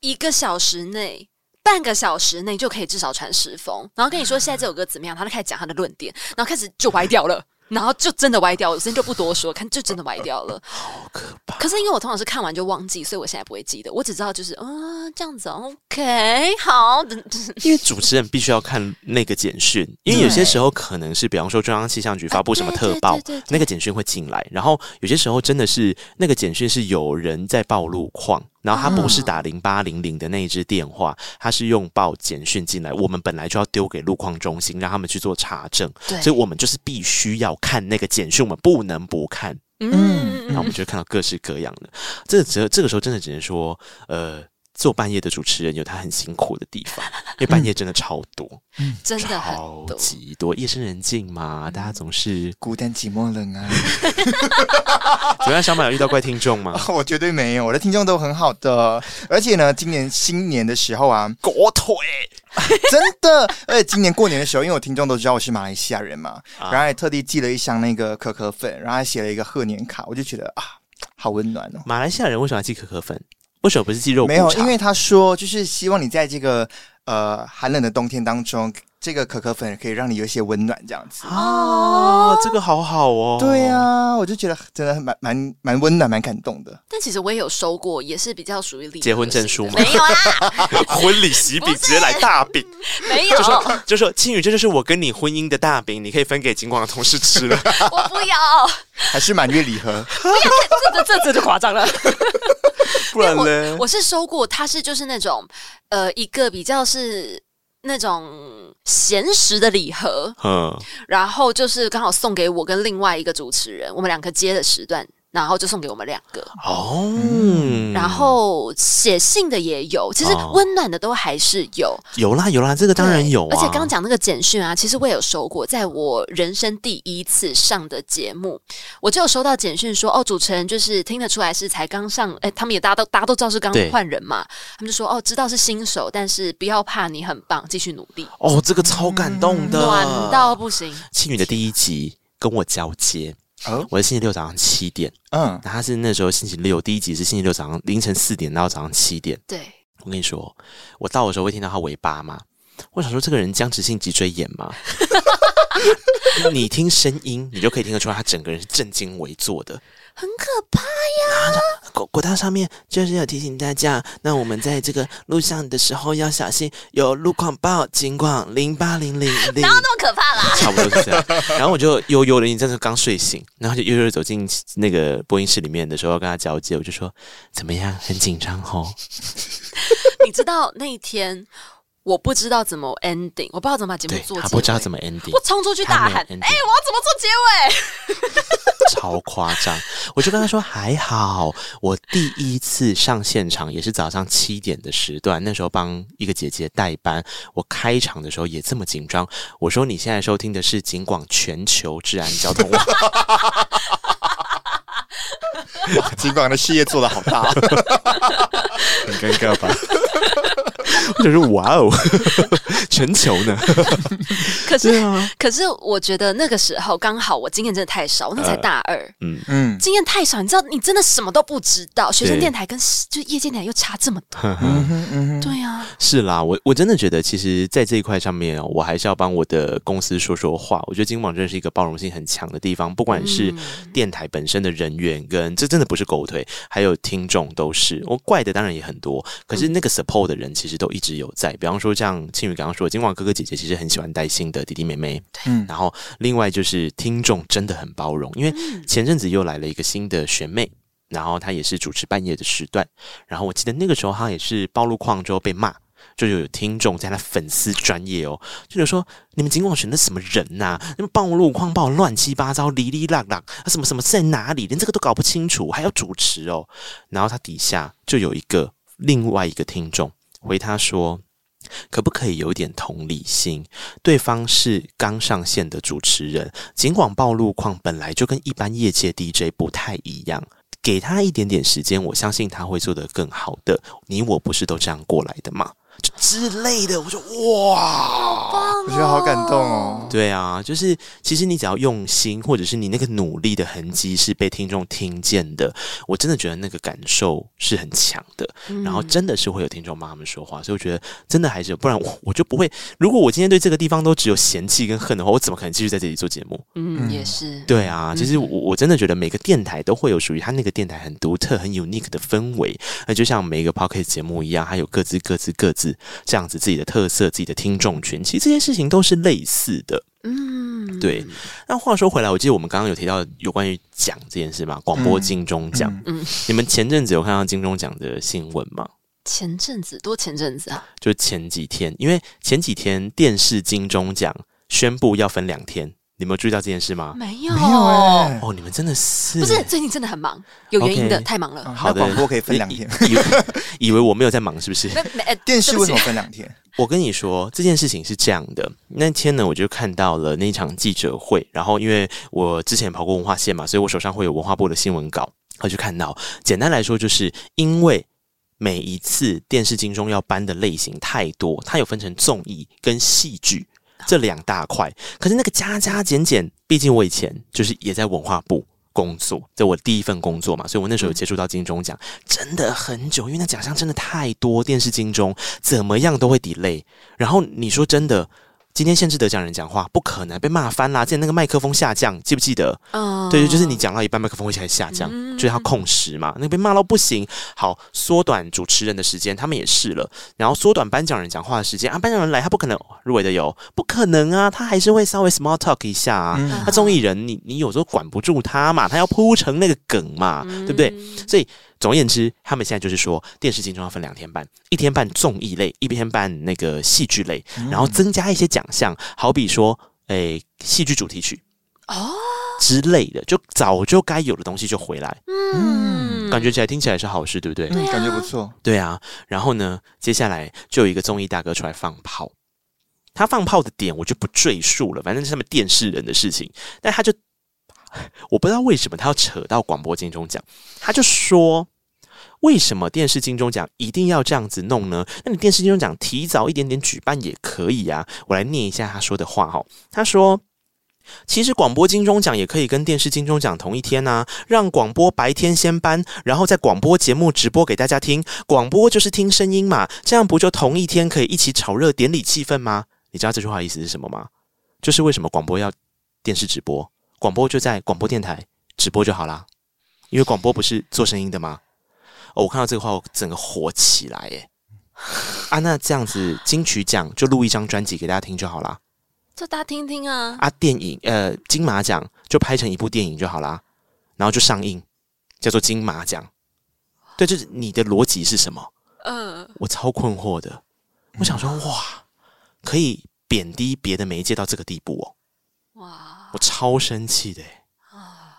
一个小时内、半个小时内就可以至少传十封，然后跟你说现在这首歌怎么样，他就开始讲他的论点，然后开始就歪掉了。然后就真的歪掉了，我先就不多说，看就真的歪掉了，好可怕。可是因为我通常是看完就忘记，所以我现在不会记得，我只知道就是啊、哦、这样子，OK，好。因为主持人必须要看那个简讯，因为有些时候可能是，比方说中央气象局发布什么特报，那个简讯会进来，然后有些时候真的是那个简讯是有人在报路况。然后他不是打零八零零的那一支电话，他是用报简讯进来。我们本来就要丢给路况中心，让他们去做查证。所以我们就是必须要看那个简讯，我们不能不看。嗯，然后我们就会看到各式各样的。这个只这个时候真的只能说，呃。做半夜的主持人有他很辛苦的地方，因为半夜真的超多，嗯，真的超级多，夜深人静嘛，大家总是孤单寂寞冷啊。怎么样，小马有遇到怪听众吗？哦，我绝对没有，我的听众都很好的，而且呢，今年新年的时候啊，狗腿，真的，而且今年过年的时候，因为我听众都知道我是马来西亚人嘛，然后还特地寄了一箱那个可可粉，然后还写了一个贺年卡，我就觉得啊，好温暖哦。马来西亚人为什么要寄可可粉？为什么不是肌肉？没有，因为他说就是希望你在这个呃寒冷的冬天当中，这个可可粉可以让你有一些温暖，这样子。哦，这个好好哦。对啊，我就觉得真的蛮蛮蛮温暖，蛮感动的。但其实我也有收过，也是比较属于礼结婚证书吗？没有啊，婚礼喜饼直接来大饼，没有。就说就说青宇，这就是我跟你婚姻的大饼，你可以分给金广的同事吃了。我不要，还是满月礼盒？不要，这这这就夸张了。不然呢？我是收过，它是就是那种呃，一个比较是那种闲时的礼盒，嗯，然后就是刚好送给我跟另外一个主持人，我们两个接的时段。然后就送给我们两个哦，然后写信的也有，其实温暖的都还是有，有啦有啦，这个当然有啊。而且刚刚讲那个简讯啊，其实我也有收过，在我人生第一次上的节目，我就有收到简讯说，哦，主持人就是听得出来是才刚上，哎，他们也大家都大家都知道是刚换人嘛，他们就说，哦，知道是新手，但是不要怕，你很棒，继续努力。哦，这个超感动的，暖到不行。庆女的第一集跟我交接。哦，我是星期六早上七点，嗯，他是那时候星期六第一集是星期六早上凌晨四点到早上七点。对，我跟你说，我到的时候会听到他尾巴吗？我想说，这个人僵直性脊椎炎吗？你听声音，你就可以听得出来，他整个人是正襟危坐的。很可怕呀！国国道上面就是要提醒大家，那我们在这个路上的时候要小心，有路况报警广零八零零零。哪有那么可怕啦？差不多是这样。然后我就悠悠的，你真的刚睡醒，然后就悠悠的走进那个播音室里面的时候，跟他交接，我就说怎么样？很紧张吼。你知道那一天？我不知道怎么 ending，我不知道怎么把节目做结尾。他不知道怎么 ending，我冲出去大喊：“哎、欸，我要怎么做结尾？” 超夸张！我就跟他说：“还好，我第一次上现场也是早上七点的时段，那时候帮一个姐姐代班。我开场的时候也这么紧张。我说你现在收听的是警广全球治安交通网。” 金榜的事业做的好大，很尴尬吧？或者是哇哦，全球呢？可是，啊、可是我觉得那个时候刚好我经验真的太少，我那才大二，呃、嗯嗯，经验太少，你知道，你真的什么都不知道。学生电台跟就业界电台又差这么多，对啊，是啦，我我真的觉得，其实，在这一块上面，我还是要帮我的公司说说话。我觉得金榜真的是一个包容性很强的地方，不管是电台本身的人员跟这真的不是狗腿，还有听众都是。我怪的当然也很多，可是那个 support 的人其实都一直有在。比方说，像庆宇刚刚说，金广哥哥姐姐其实很喜欢带新的弟弟妹妹，嗯，然后另外就是听众真的很包容，因为前阵子又来了一个新的学妹，然后她也是主持半夜的时段，然后我记得那个时候她也是暴露狂之后被骂。就有听众在他粉丝专业哦，就是说你们金广选的什么人呐、啊？你们报路况报乱七八糟，哩哩啦啦，什么什么在哪里？连这个都搞不清楚，还要主持哦。然后他底下就有一个另外一个听众回他说：“可不可以有点同理心？对方是刚上线的主持人，金广报路况本来就跟一般业界 DJ 不太一样，给他一点点时间，我相信他会做得更好的。你我不是都这样过来的吗？”之类的，我说哇，我觉得好感动哦。对啊，就是其实你只要用心，或者是你那个努力的痕迹是被听众听见的，我真的觉得那个感受是很强的。然后真的是会有听众帮他们说话，所以我觉得真的还是有，不然我我就不会。如果我今天对这个地方都只有嫌弃跟恨的话，我怎么可能继续在这里做节目？嗯，也是。对啊，其实我我真的觉得每个电台都会有属于他那个电台很独特、很 unique 的氛围。那就像每一个 p o c k e t 节目一样，它有各自各自各自。这样子自己的特色，自己的听众群，其实这些事情都是类似的。嗯，对。那话说回来，我记得我们刚刚有提到有关于奖这件事嘛，广播金钟奖。嗯，你们前阵子有看到金钟奖的新闻吗？前阵子多前阵子啊，就前几天，因为前几天电视金钟奖宣布要分两天。你们有注意到这件事吗？没有，没有哎！哦，你们真的是不是最近真的很忙？有原因的，太忙了。好的，广播可以分两天，以为 以为我没有在忙，是不是？电视为什么分两天？我跟你说，这件事情是这样的。那天呢，我就看到了那场记者会，然后因为我之前跑过文化线嘛，所以我手上会有文化部的新闻稿，我就看到。简单来说，就是因为每一次电视金钟要搬的类型太多，它有分成综艺跟戏剧。这两大块，可是那个加加减减，毕竟我以前就是也在文化部工作，在我第一份工作嘛，所以我那时候有接触到金钟奖，真的很久，因为那奖项真的太多，电视金钟怎么样都会 delay。然后你说真的。今天限制得奖人讲话，不可能被骂翻啦！之前那个麦克风下降，记不记得？嗯，uh, 对，就是你讲到一半，麦克风会开始下降，嗯、就是他控时嘛。那个被骂到不行，好，缩短主持人的时间，他们也试了，然后缩短颁奖人讲话的时间啊，颁奖人来，他不可能入围的有，不可能啊，他还是会稍微 small talk 一下啊。嗯、他综艺人，你你有时候管不住他嘛，他要铺成那个梗嘛，嗯、对不对？所以。总而言之，他们现在就是说，电视金钟要分两天办，一天办综艺类，一天办那个戏剧类，然后增加一些奖项，好比说，诶，戏剧主题曲哦之类的，就早就该有的东西就回来，嗯，感觉起来听起来是好事，对不对？对啊，感觉不错，对啊。然后呢，接下来就有一个综艺大哥出来放炮，他放炮的点我就不赘述了，反正是他们电视人的事情，但他就。我不知道为什么他要扯到广播金钟奖，他就说，为什么电视金钟奖一定要这样子弄呢？那你电视金钟奖提早一点点举办也可以啊。我来念一下他说的话哈，他说，其实广播金钟奖也可以跟电视金钟奖同一天啊，让广播白天先颁，然后在广播节目直播给大家听。广播就是听声音嘛，这样不就同一天可以一起炒热典礼气氛吗？你知道这句话意思是什么吗？就是为什么广播要电视直播？广播就在广播电台直播就好啦，因为广播不是做声音的吗？哦，我看到这个话，我整个火起来耶！啊，那这样子金曲奖就录一张专辑给大家听就好啦，这大家听听啊！啊，电影呃金马奖就拍成一部电影就好啦，然后就上映，叫做金马奖。对，就是你的逻辑是什么？嗯、呃，我超困惑的。我想说，哇，可以贬低别的媒介到这个地步哦！哇。我超生气的啊！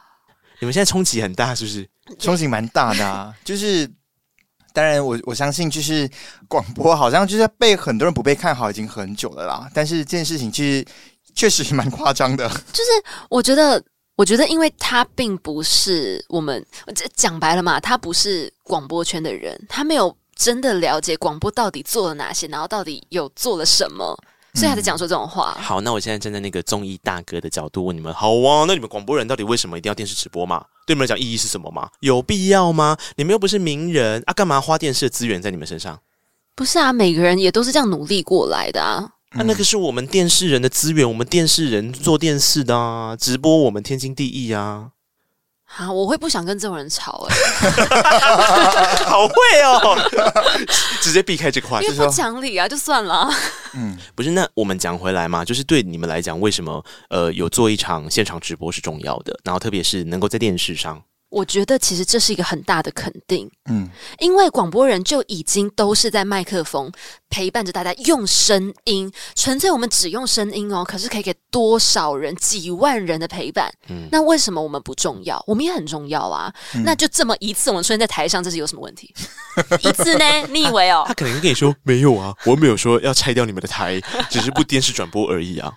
你们现在冲击很大，是不是？冲击蛮大的啊！就是，当然我，我我相信，就是广播好像就是被很多人不被看好已经很久了啦。但是这件事情其实确实蛮夸张的。就是我觉得。我觉得，因为他并不是我们讲白了嘛，他不是广播圈的人，他没有真的了解广播到底做了哪些，然后到底有做了什么，所以他才讲说这种话。嗯。好，那我现在站在那个综艺大哥的角度问你们：好啊，那你们广播人到底为什么一定要电视直播嘛？对你们来讲意义是什么吗？有必要吗？你们又不是名人啊，干嘛花电视的资源在你们身上？不是啊，每个人也都是这样努力过来的啊。那、啊、那个是我们电视人的资源，我们电视人做电视的啊，直播我们天经地义啊。啊，我会不想跟这种人吵哎、欸，好会哦，直接避开这个话题，因为不讲理啊，就算了。嗯，不是，那我们讲回来嘛，就是对你们来讲，为什么呃有做一场现场直播是重要的？然后特别是能够在电视上。我觉得其实这是一个很大的肯定，嗯，因为广播人就已经都是在麦克风陪伴着大家用声音，纯粹我们只用声音哦，可是可以给多少人几万人的陪伴，嗯，那为什么我们不重要？我们也很重要啊，嗯、那就这么一次我们出现在台上，这是有什么问题？一次呢？你以为哦？他可能跟你说没有啊，我没有说要拆掉你们的台，只是不电视转播而已啊，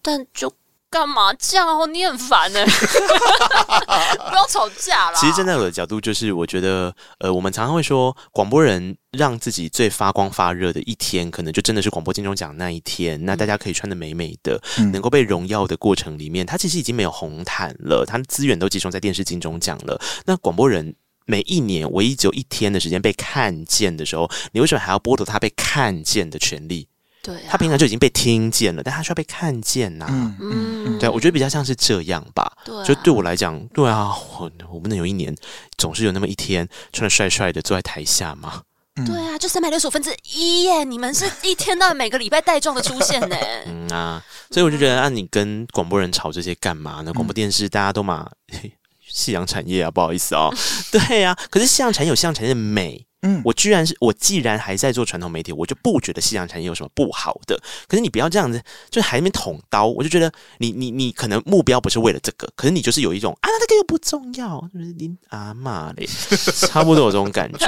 但就。干嘛这样哦？你很烦呢、欸，不要吵架啦。其实站在我的角度，就是我觉得，呃，我们常常会说，广播人让自己最发光发热的一天，可能就真的是广播金钟奖那一天。那大家可以穿的美美的，嗯、能够被荣耀的过程里面，他其实已经没有红毯了，他的资源都集中在电视金钟奖了。那广播人每一年唯一只有一天的时间被看见的时候，你为什么还要剥夺他被看见的权利？对、啊，他平常就已经被听见了，但他需要被看见呐、啊。嗯嗯，对，我觉得比较像是这样吧。对、啊，就对我来讲，对啊，我我不能有一年总是有那么一天穿的帅帅的坐在台下吗？对啊，就三百六十五分之一耶！你们是一天到晚每个礼拜带状的出现呢。嗯啊，所以我就觉得，啊，你跟广播人吵这些干嘛呢？广播电视大家都嘛，夕阳产业啊，不好意思哦。对呀、啊，可是夕阳产业有夕阳产业的美。嗯，我居然是我既然还在做传统媒体，我就不觉得夕阳产业有什么不好的。可是你不要这样子，就还没捅刀，我就觉得你你你可能目标不是为了这个，可是你就是有一种啊，那个又不重要，就是你阿妈嘞，差不多有这种感觉。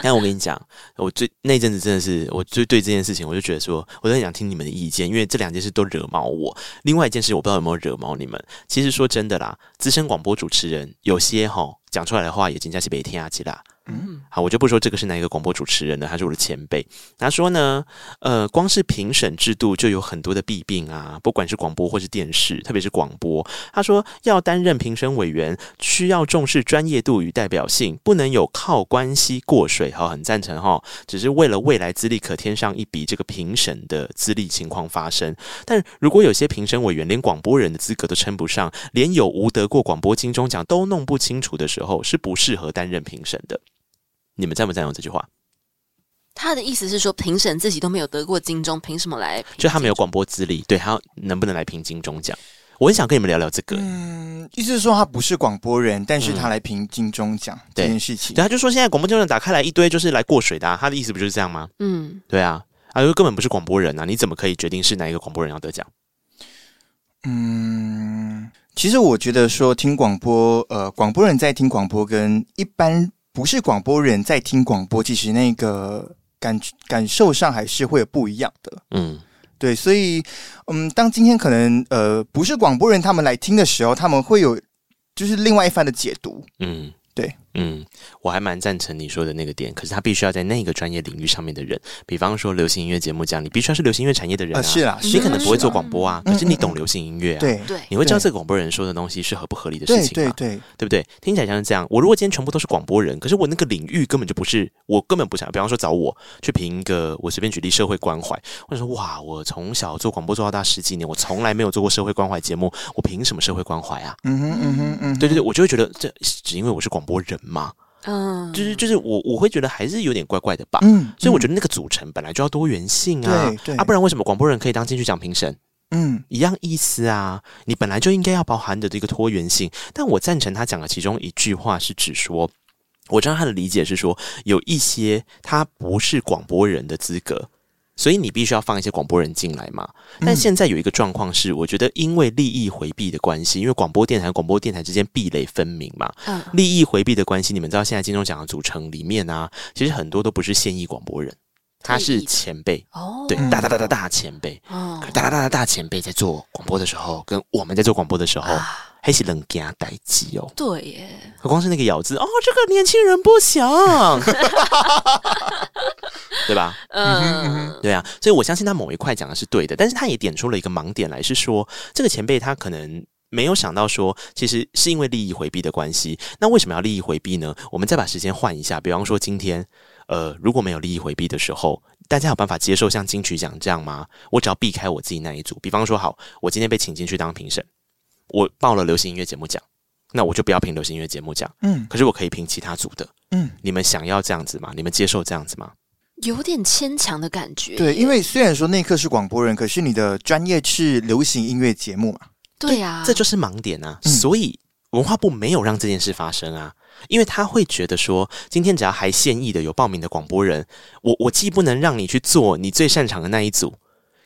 但我跟你讲，我最那阵子真的是，我就对这件事情，我就觉得说，我很想听你们的意见，因为这两件事都惹毛我。另外一件事，我不知道有没有惹毛你们。其实说真的啦，资深广播主持人有些哈讲出来的话，也真的是别听下去啦。嗯，好，我就不说这个是哪一个广播主持人了，他是我的前辈。他说呢，呃，光是评审制度就有很多的弊病啊，不管是广播或是电视，特别是广播。他说要担任评审委员，需要重视专业度与代表性，不能有靠关系过水。好，很赞成哈，只是为了未来资历可添上一笔这个评审的资历情况发生。但如果有些评审委员连广播人的资格都称不上，连有无得过广播金钟奖都弄不清楚的时候，是不适合担任评审的。你们赞不赞同这句话？他的意思是说，评审自己都没有得过金钟，凭什么来？就他没有广播资历，对，他能不能来评金钟奖？我很想跟你们聊聊这个。嗯，意思是说他不是广播人，但是他来评金钟奖这件事情。对，他就说现在广播金钟打开来一堆就是来过水的，啊，他的意思不就是这样吗？嗯，对啊，他说根本不是广播人啊，你怎么可以决定是哪一个广播人要得奖？嗯，其实我觉得说听广播，呃，广播人在听广播跟一般。不是广播人在听广播，其实那个感感受上还是会有不一样的。嗯，对，所以，嗯，当今天可能呃不是广播人他们来听的时候，他们会有就是另外一番的解读。嗯。对，嗯，我还蛮赞成你说的那个点，可是他必须要在那个专业领域上面的人，比方说流行音乐节目这样，你必须要是流行音乐产业的人啊，是啊，你可能不会做广播啊，可是你懂流行音乐啊，对对，你会知道这个广播人说的东西是合不合理的事情嘛，对对对不对？听起来像是这样。我如果今天全部都是广播人，可是我那个领域根本就不是，我根本不想，比方说找我去评一个，我随便举例社会关怀，或者说哇，我从小做广播做到大十几年，我从来没有做过社会关怀节目，我凭什么社会关怀啊？嗯哼嗯哼嗯，对对对，我就会觉得这只因为我是广播人嘛。嗯，就是就是我我会觉得还是有点怪怪的吧，嗯，所以我觉得那个组成本来就要多元性啊，对对啊，不然为什么广播人可以当金曲奖评审？嗯，一样意思啊，你本来就应该要包含的这个多元性。但我赞成他讲的其中一句话是指说，我知道他的理解是说，有一些他不是广播人的资格。所以你必须要放一些广播人进来嘛？但现在有一个状况是，我觉得因为利益回避的关系，因为广播电台、广播电台之间壁垒分明嘛。嗯，利益回避的关系，你们知道现在金钟奖的组成里面啊，其实很多都不是现役广播人，他是前辈哦，对，大大大大大前辈哦，大大大大大前辈在做广播的时候，跟我们在做广播的时候，还是能给他代机哦。对耶，光是那个咬字哦，这个年轻人不想，对吧？嗯，对啊，所以我相信他某一块讲的是对的，但是他也点出了一个盲点来，是说这个前辈他可能。没有想到说，其实是因为利益回避的关系。那为什么要利益回避呢？我们再把时间换一下，比方说今天，呃，如果没有利益回避的时候，大家有办法接受像金曲奖这样吗？我只要避开我自己那一组，比方说，好，我今天被请进去当评审，我报了流行音乐节目奖，那我就不要评流行音乐节目奖，嗯，可是我可以评其他组的，嗯，你们想要这样子吗？你们接受这样子吗？有点牵强的感觉。对，因为虽然说那刻是广播人，可是你的专业是流行音乐节目嘛。对呀、啊，这就是盲点啊！嗯、所以文化部没有让这件事发生啊，因为他会觉得说，今天只要还现役的有报名的广播人，我我既不能让你去做你最擅长的那一组，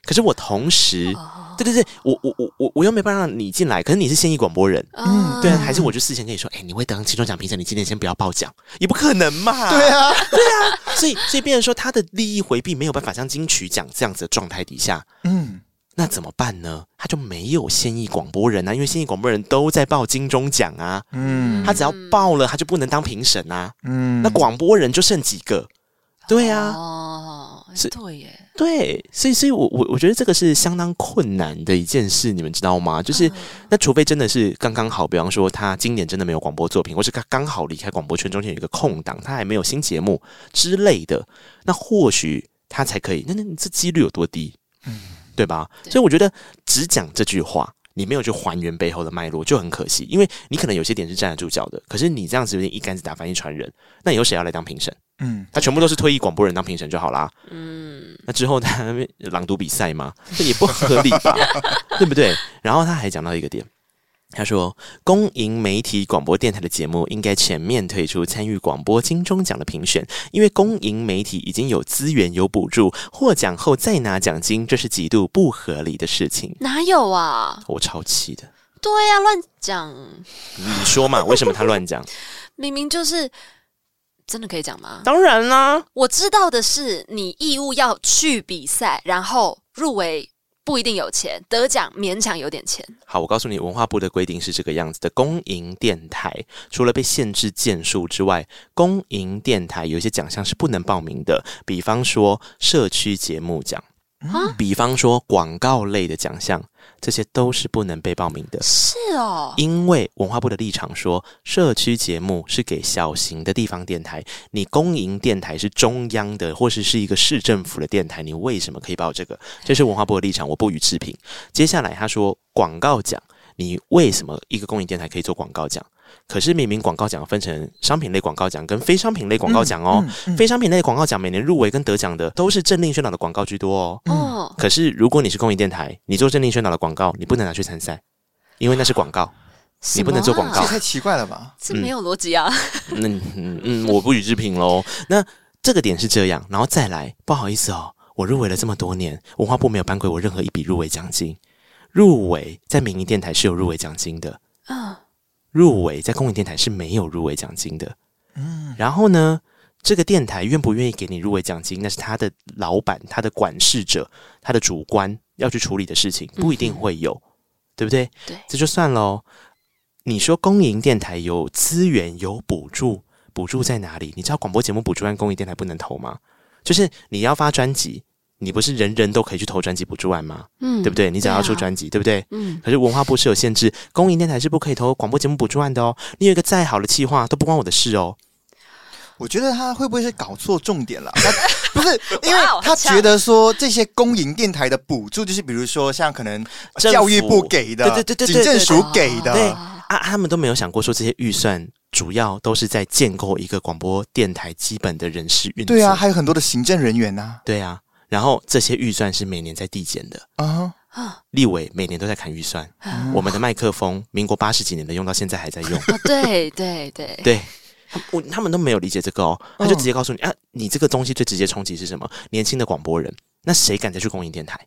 可是我同时，哦、对对对，我我我我我又没办法让你进来，可是你是现役广播人，嗯，对啊，还是我就事先跟你说，哎，你会当其中奖评审，你今天先不要报奖，也不可能嘛，对啊，对啊，所以所以变成说他的利益回避没有办法像金曲奖这样子的状态底下，嗯。那怎么办呢？他就没有现役广播人啊，因为现役广播人都在报金钟奖啊。嗯，他只要报了，他就不能当评审啊。嗯，那广播人就剩几个？对啊，哦，是对耶，对，所以，所以我我我觉得这个是相当困难的一件事，你们知道吗？就是那除非真的是刚刚好，比方说他今年真的没有广播作品，或是他刚好离开广播圈，中间有一个空档，他还没有新节目之类的，那或许他才可以。那那这几率有多低？嗯。对吧？所以我觉得只讲这句话，你没有去还原背后的脉络，就很可惜。因为你可能有些点是站得住脚的，可是你这样子有点一竿子打翻一船人。那以后谁要来当评审？嗯，他全部都是退役广播人当评审就好啦。嗯，那之后他朗读比赛吗？这也不合理吧？对不对？然后他还讲到一个点。他说：“公营媒体广播电台的节目应该全面退出参与广播金钟奖的评选，因为公营媒体已经有资源、有补助，获奖后再拿奖金，这是极度不合理的事情。哪有啊？我超气的。对呀、啊，乱讲。你说嘛？为什么他乱讲？明明就是真的可以讲吗？当然啦，我知道的是，你义务要去比赛，然后入围。”不一定有钱，得奖勉强有点钱。好，我告诉你，文化部的规定是这个样子的：公营电台除了被限制件数之外，公营电台有一些奖项是不能报名的，比方说社区节目奖，嗯、比方说广告类的奖项。这些都是不能被报名的，是哦，因为文化部的立场说，社区节目是给小型的地方电台，你公营电台是中央的，或是是一个市政府的电台，你为什么可以报这个？这是文化部的立场，我不予置评。接下来他说广告奖，你为什么一个公营电台可以做广告奖？可是明明广告奖分成商品类广告奖跟非商品类广告奖哦，嗯嗯嗯、非商品类广告奖每年入围跟得奖的都是政令宣导的广告居多哦。嗯、可是如果你是公营电台，你做政令宣导的广告，你不能拿去参赛，因为那是广告，啊、你不能做广告。这太奇怪了吧？这没有逻辑啊。那嗯嗯，我不予置评喽。那这个点是这样，然后再来，不好意思哦，我入围了这么多年，文化部没有颁给我任何一笔入围奖金。入围在民营电台是有入围奖金的。嗯。入围在公营电台是没有入围奖金的，嗯，然后呢，这个电台愿不愿意给你入围奖金，那是他的老板、他的管事者、他的主观要去处理的事情，不一定会有，嗯、对不对？对，这就算喽。你说公营电台有资源、有补助，补助在哪里？你知道广播节目补助案公营电台不能投吗？就是你要发专辑。你不是人人都可以去投专辑补助案吗？嗯，对不对？你只要出专辑，对，啊、对不对？嗯。可是文化部是有限制，公营电台是不可以投广播节目补助案的哦。你有一个再好的企划，都不关我的事哦。我觉得他会不会是搞错重点了？他 不是，因为他觉得说这些公营电台的补助，就是比如说像可能教育部给的，对对对对，警政署给的，对啊，他们都没有想过说这些预算主要都是在建构一个广播电台基本的人事运作。对啊，还有很多的行政人员呐、啊。对啊。然后这些预算是每年在递减的啊，立委每年都在砍预算。我们的麦克风，民国八十几年的用到现在还在用。对对对对，我他们都没有理解这个哦，他就直接告诉你啊，你这个东西最直接冲击是什么？年轻的广播人，那谁敢再去公营电台？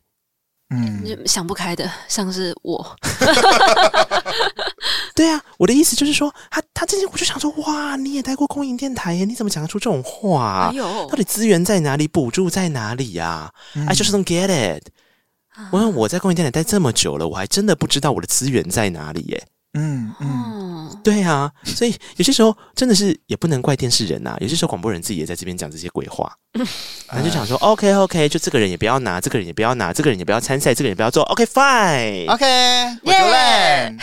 嗯，想不开的，像是我。对啊，我的意思就是说，他他之前我就想说，哇，你也待过公营电台耶，你怎么讲得出这种话啊？哎呦，到底资源在哪里，补助在哪里呀？哎，就是 don't get it。我说我在公营电台待这么久了，我还真的不知道我的资源在哪里耶。嗯嗯，对啊，所以有些时候真的是也不能怪电视人呐、啊，有些时候广播人自己也在这边讲这些鬼话，然后就想说、呃、OK OK，就这个人也不要拿，这个人也不要拿，这个人也不要参赛，这个人也不要做，OK Fine，OK，、okay, 我就烂，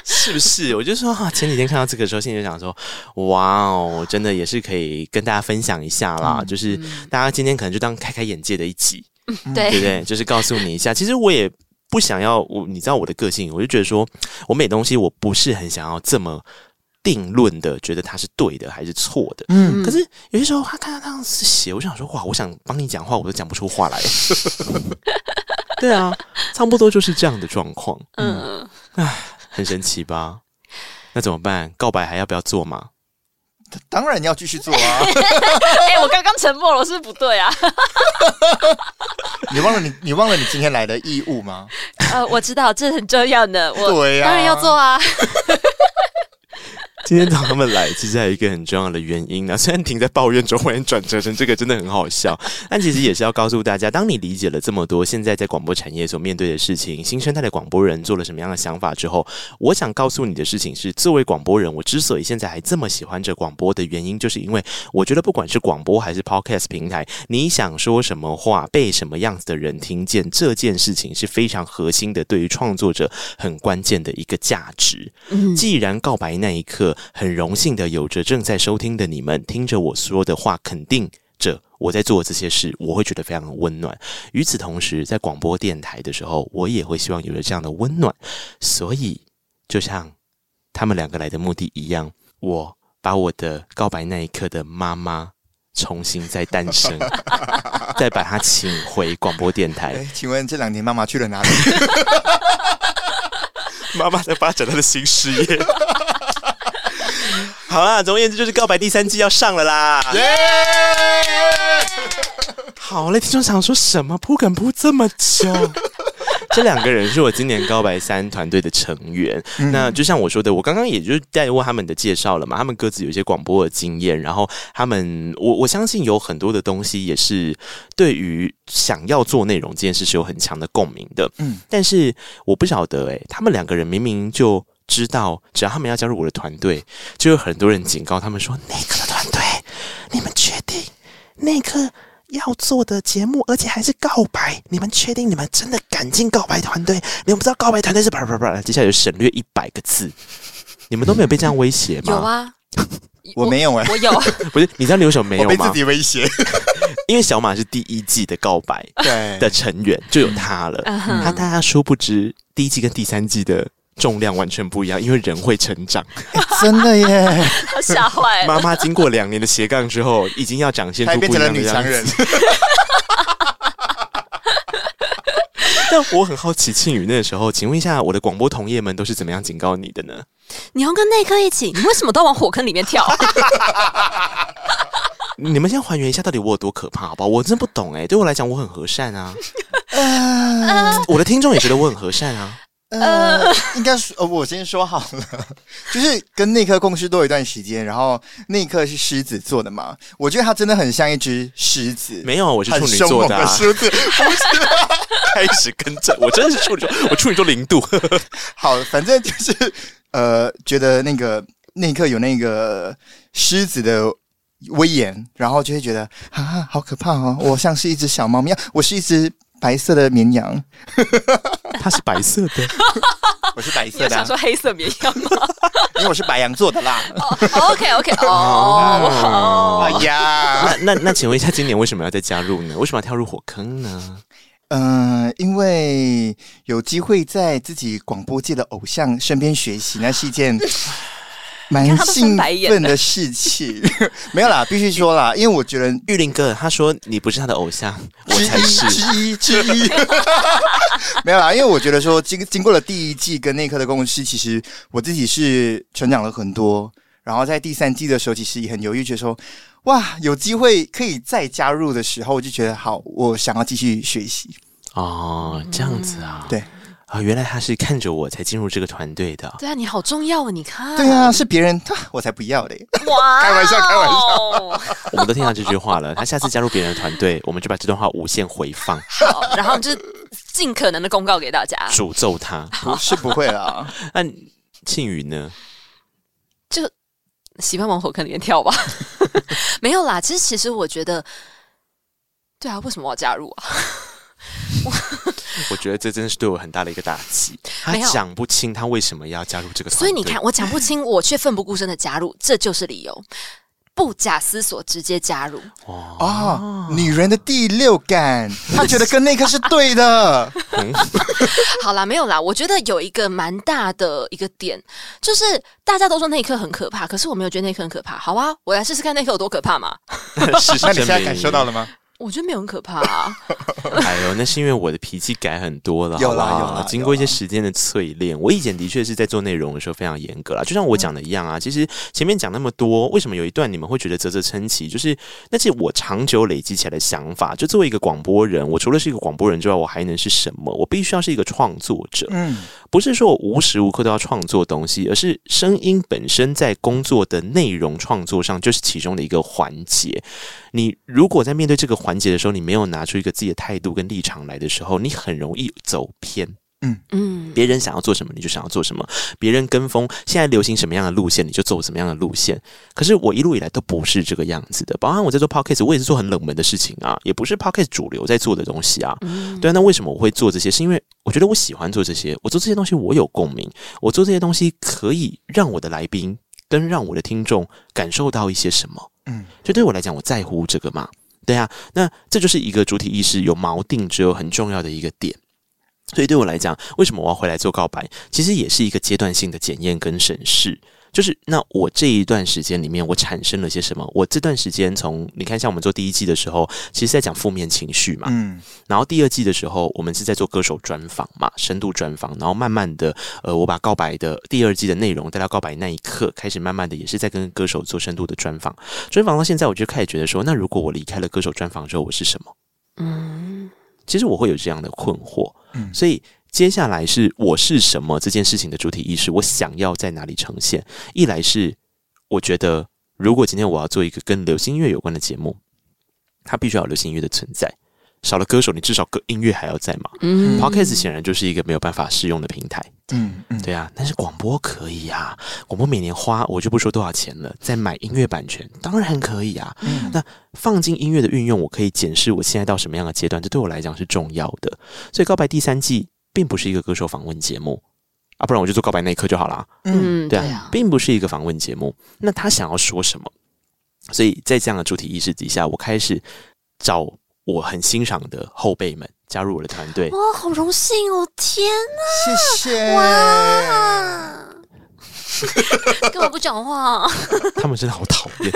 是不是？我就说哈，前几天看到这个时候，心里就想说，哇哦，真的也是可以跟大家分享一下啦，嗯、就是大家今天可能就当开开眼界的一集，嗯、对。对不对？就是告诉你一下，其实我也。不想要我，你知道我的个性，我就觉得说，我买东西我不是很想要这么定论的，觉得它是对的还是错的。嗯，可是有些时候他看到他这样子写，我想说，哇，我想帮你讲话，我都讲不出话来。对啊，差不多就是这样的状况。嗯，唉，很神奇吧？那怎么办？告白还要不要做吗？当然要继续做啊！哎、欸，我刚刚沉默了，我是不是不对啊？你忘了你你忘了你今天来的义务吗？呃，我知道这很重要的，我对啊，当然要做啊。今天找他们来，其实还有一个很重要的原因呢。虽然停在抱怨中，忽然转折成这个，真的很好笑。但其实也是要告诉大家，当你理解了这么多现在在广播产业所面对的事情，新生代的广播人做了什么样的想法之后，我想告诉你的事情是：作为广播人，我之所以现在还这么喜欢这广播的原因，就是因为我觉得不管是广播还是 Podcast 平台，你想说什么话，被什么样子的人听见，这件事情是非常核心的，对于创作者很关键的一个价值。既然告白那一刻。很荣幸的有着正在收听的你们，听着我说的话，肯定着我在做这些事，我会觉得非常的温暖。与此同时，在广播电台的时候，我也会希望有着这样的温暖。所以，就像他们两个来的目的一样，我把我的告白那一刻的妈妈重新再诞生，再把她请回广播电台。欸，请问这两年妈妈去了哪里？妈妈在发展她的新事业。好啦，总而言之就是告白第三季要上了啦！耶！好嘞，听众想说什么铺梗铺这么久？这两个人是我今年告白三团队的成员。嗯、那就像我说的，我刚刚也就是带过他们的介绍了嘛。他们各自有一些广播的经验，然后他们，我我相信有很多的东西也是对于想要做内容这件事是有很强的共鸣的。嗯，但是我不晓得、欸，诶，他们两个人明明就。知道，只要他们要加入我的团队，就有很多人警告他们说：“那个的团队，你们确定那个要做的节目，而且还是告白？你们确定你们真的敢进告白团队？你们不知道告白团队是啪啪啪，接下来就省略一百个字。你们都没有被这样威胁吗？有啊，我没有哎、欸，我有，不是你知道刘什么没有吗？被自己威胁，因为小马是第一季的告白对的成员，就有他了。嗯、他大家殊不知第一季跟第三季的。重量完全不一样，因为人会成长，欸、真的耶！吓坏了。妈妈经过两年的斜杠之后，已经要展现出不一样的样子。但我很好奇，庆宇那个时候，请问一下，我的广播同业们都是怎么样警告你的呢？你要跟内科一起，你为什么都往火坑里面跳？你们先还原一下，到底我有多可怕，好不好？我真不懂哎、欸，对我来讲，我很和善啊。呃、我的听众也觉得我很和善啊。呃，应该说，呃，我先说好了，就是跟内科共事多一段时间，然后内科是狮子座的嘛，我觉得他真的很像一只狮子。没有，我是处女座的狮子。开始跟着，我真的是处女座，我处女座零度。好，反正就是呃，觉得那个内科有那个狮子的威严，然后就会觉得啊，好可怕哦，我像是一只小猫咪，我是一只。白色的绵羊，它是白色的，我是白色的。你想说黑色绵羊吗？因为我是白羊座的啦。Oh, OK OK，哦，哎呀，那那那，请问一下，今年为什么要再加入呢？为什么要跳入火坑呢？嗯、呃，因为有机会在自己广播界的偶像身边学习，那是一件。蛮兴奋的事情，没有啦，必须说啦，因为我觉得玉林哥他说你不是他的偶像，我才是之一之一。没有啦，因为我觉得说经经过了第一季跟内科的公司，其实我自己是成长了很多，然后在第三季的时候，其实也很犹豫，觉得说哇，有机会可以再加入的时候，我就觉得好，我想要继续学习。哦，这样子啊，嗯、对。啊、哦，原来他是看着我才进入这个团队的。对啊，你好重要啊！你看，对啊，是别人，我才不要嘞！哇，开玩笑，开玩笑。我们都听到这句话了。他下次加入别人的团队，我们就把这段话无限回放。好，然后就尽可能的公告给大家，诅咒他。不是不会啦。那庆宇呢？就喜欢往火坑里面跳吧。没有啦，其实其实我觉得，对啊，为什么我要加入啊？我觉得这真的是对我很大的一个打击。他讲不清他为什么要加入这个，所以你看，我讲不清，我却奋不顾身的加入，这就是理由，不假思索直接加入。哦，哦，女人的第六感，她觉得跟内克是对的。嗯、好啦，没有啦，我觉得有一个蛮大的一个点，就是大家都说那一刻很可怕，可是我没有觉得那一刻很可怕。好啊，我来试试看那一刻有多可怕嘛。是，那你现在感受到了吗？我觉得没有很可怕啊！哎呦，那是因为我的脾气改很多了，有啦好有啦。经过一些时间的淬炼，我以前的确是在做内容的时候非常严格啦，就像我讲的一样啊。其实前面讲那么多，为什么有一段你们会觉得啧啧称奇？就是那是我长久累积起来的想法。就作为一个广播人，我除了是一个广播人之外，我还能是什么？我必须要是一个创作者。嗯，不是说我无时无刻都要创作东西，而是声音本身在工作的内容创作上就是其中的一个环节。你如果在面对这个环节的时候，你没有拿出一个自己的态度跟立场来的时候，你很容易走偏。嗯嗯，别人想要做什么，你就想要做什么；别人跟风，现在流行什么样的路线，你就走什么样的路线。可是我一路以来都不是这个样子的。包含我在做 podcast，我也是做很冷门的事情啊，也不是 podcast 主流在做的东西啊。对啊，那为什么我会做这些？是因为我觉得我喜欢做这些，我做这些东西我有共鸣，我做这些东西可以让我的来宾跟让我的听众感受到一些什么。嗯，就对我来讲，我在乎这个嘛。对呀，那这就是一个主体意识有锚定之后很重要的一个点。所以对我来讲，为什么我要回来做告白？其实也是一个阶段性的检验跟审视。就是那我这一段时间里面，我产生了些什么？我这段时间从你看，像我们做第一季的时候，其实在讲负面情绪嘛，嗯，然后第二季的时候，我们是在做歌手专访嘛，深度专访，然后慢慢的，呃，我把告白的第二季的内容带到告白那一刻，开始慢慢的也是在跟歌手做深度的专访，专访到现在，我就开始觉得说，那如果我离开了歌手专访之后，我是什么？嗯，其实我会有这样的困惑，嗯，所以。接下来是我是什么这件事情的主体意识，我想要在哪里呈现？一来是我觉得，如果今天我要做一个跟流行音乐有关的节目，它必须要有流行音乐的存在。少了歌手，你至少歌音乐还要在嘛？嗯，Podcast 显然就是一个没有办法适用的平台。嗯嗯，对啊，但是广播可以啊，广播每年花我就不说多少钱了，在买音乐版权，当然可以啊。嗯，那放进音乐的运用，我可以检视我现在到什么样的阶段，这对我来讲是重要的。所以告白第三季。并不是一个歌手访问节目啊，不然我就做告白那一刻就好了。嗯，对啊，对啊，并不是一个访问节目。那他想要说什么？所以在这样的主体意识底下，我开始找我很欣赏的后辈们加入我的团队。哇，好荣幸哦！天哪，谢谢！哇，根本不讲话，他们真的好讨厌。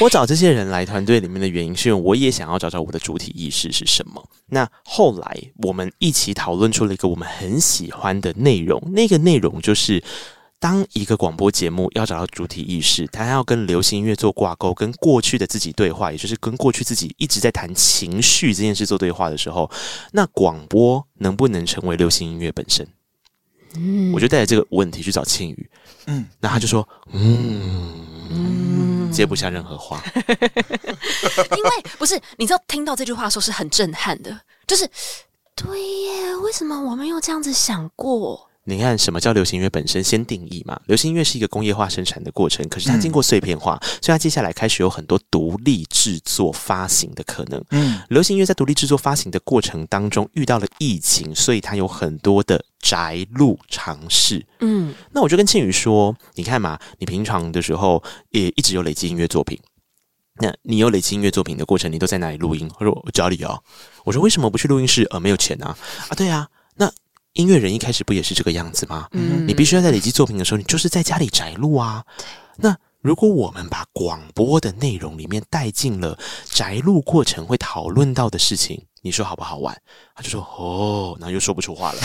我找这些人来团队里面的原因，是因为我也想要找找我的主体意识是什么。那后来我们一起讨论出了一个我们很喜欢的内容，那个内容就是，当一个广播节目要找到主体意识，它要跟流行音乐做挂钩，跟过去的自己对话，也就是跟过去自己一直在谈情绪这件事做对话的时候，那广播能不能成为流行音乐本身？嗯，我就带着这个问题去找庆宇，嗯，那他就说，嗯。嗯接不下任何话，因为不是，你知道听到这句话的时候是很震撼的，就是对耶，为什么我没有这样子想过？你看，什么叫流行音乐本身？先定义嘛。流行音乐是一个工业化生产的过程，可是它经过碎片化，嗯、所以它接下来开始有很多独立制作、发行的可能。嗯，流行音乐在独立制作、发行的过程当中遇到了疫情，所以它有很多的宅录尝试。嗯，那我就跟庆宇说：“你看嘛，你平常的时候也一直有累积音乐作品，那你有累积音乐作品的过程，你都在哪里录音？”他说：“我家里啊。”我说：“为什么不去录音室？呃，没有钱啊。”啊，对啊，那。音乐人一开始不也是这个样子吗？嗯，你必须要在累积作品的时候，你就是在家里宅录啊。那如果我们把广播的内容里面带进了宅录过程会讨论到的事情，你说好不好玩？他就说哦，然后又说不出话了。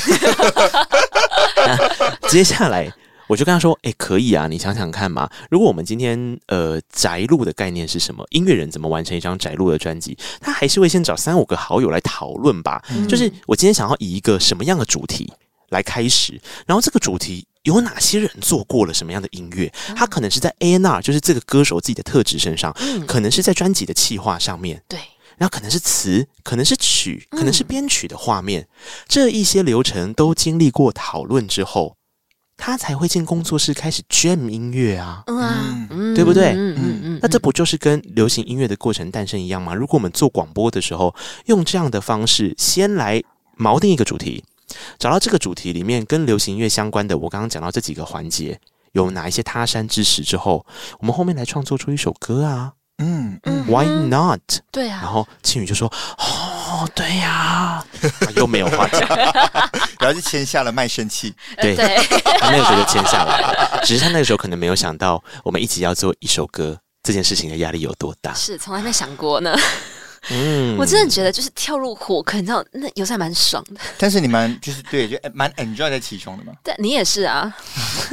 接下来我就跟他说：“哎、欸，可以啊，你想想看嘛。如果我们今天呃宅录的概念是什么？音乐人怎么完成一张宅录的专辑？他还是会先找三五个好友来讨论吧。嗯、就是我今天想要以一个什么样的主题来开始，然后这个主题有哪些人做过了什么样的音乐？他可能是在 A N R，就是这个歌手自己的特质身上，嗯、可能是在专辑的企划上面，对。然后可能是词，可能是曲，可能是编曲的画面，嗯、这一些流程都经历过讨论之后。”他才会进工作室开始 jam 音乐啊，嗯，对不对？嗯嗯嗯，那这不就是跟流行音乐的过程诞生一样吗？如果我们做广播的时候，用这样的方式，先来锚定一个主题，找到这个主题里面跟流行音乐相关的，我刚刚讲到这几个环节有哪一些他山之石之后，我们后面来创作出一首歌啊。嗯嗯，Why not？对啊，然后庆宇就说：“ 哦，对呀、啊，又没有话讲，然后就签下了卖身契。对，对。他那个时候就签下来了，只是他那个时候可能没有想到，我们一起要做一首歌，这件事情的压力有多大，是从来没想过呢。”嗯，我真的觉得就是跳入火坑，你知道那有时候还蛮爽的。但是你们就是对，就蛮 enjoy 在其中的嘛。对，你也是啊。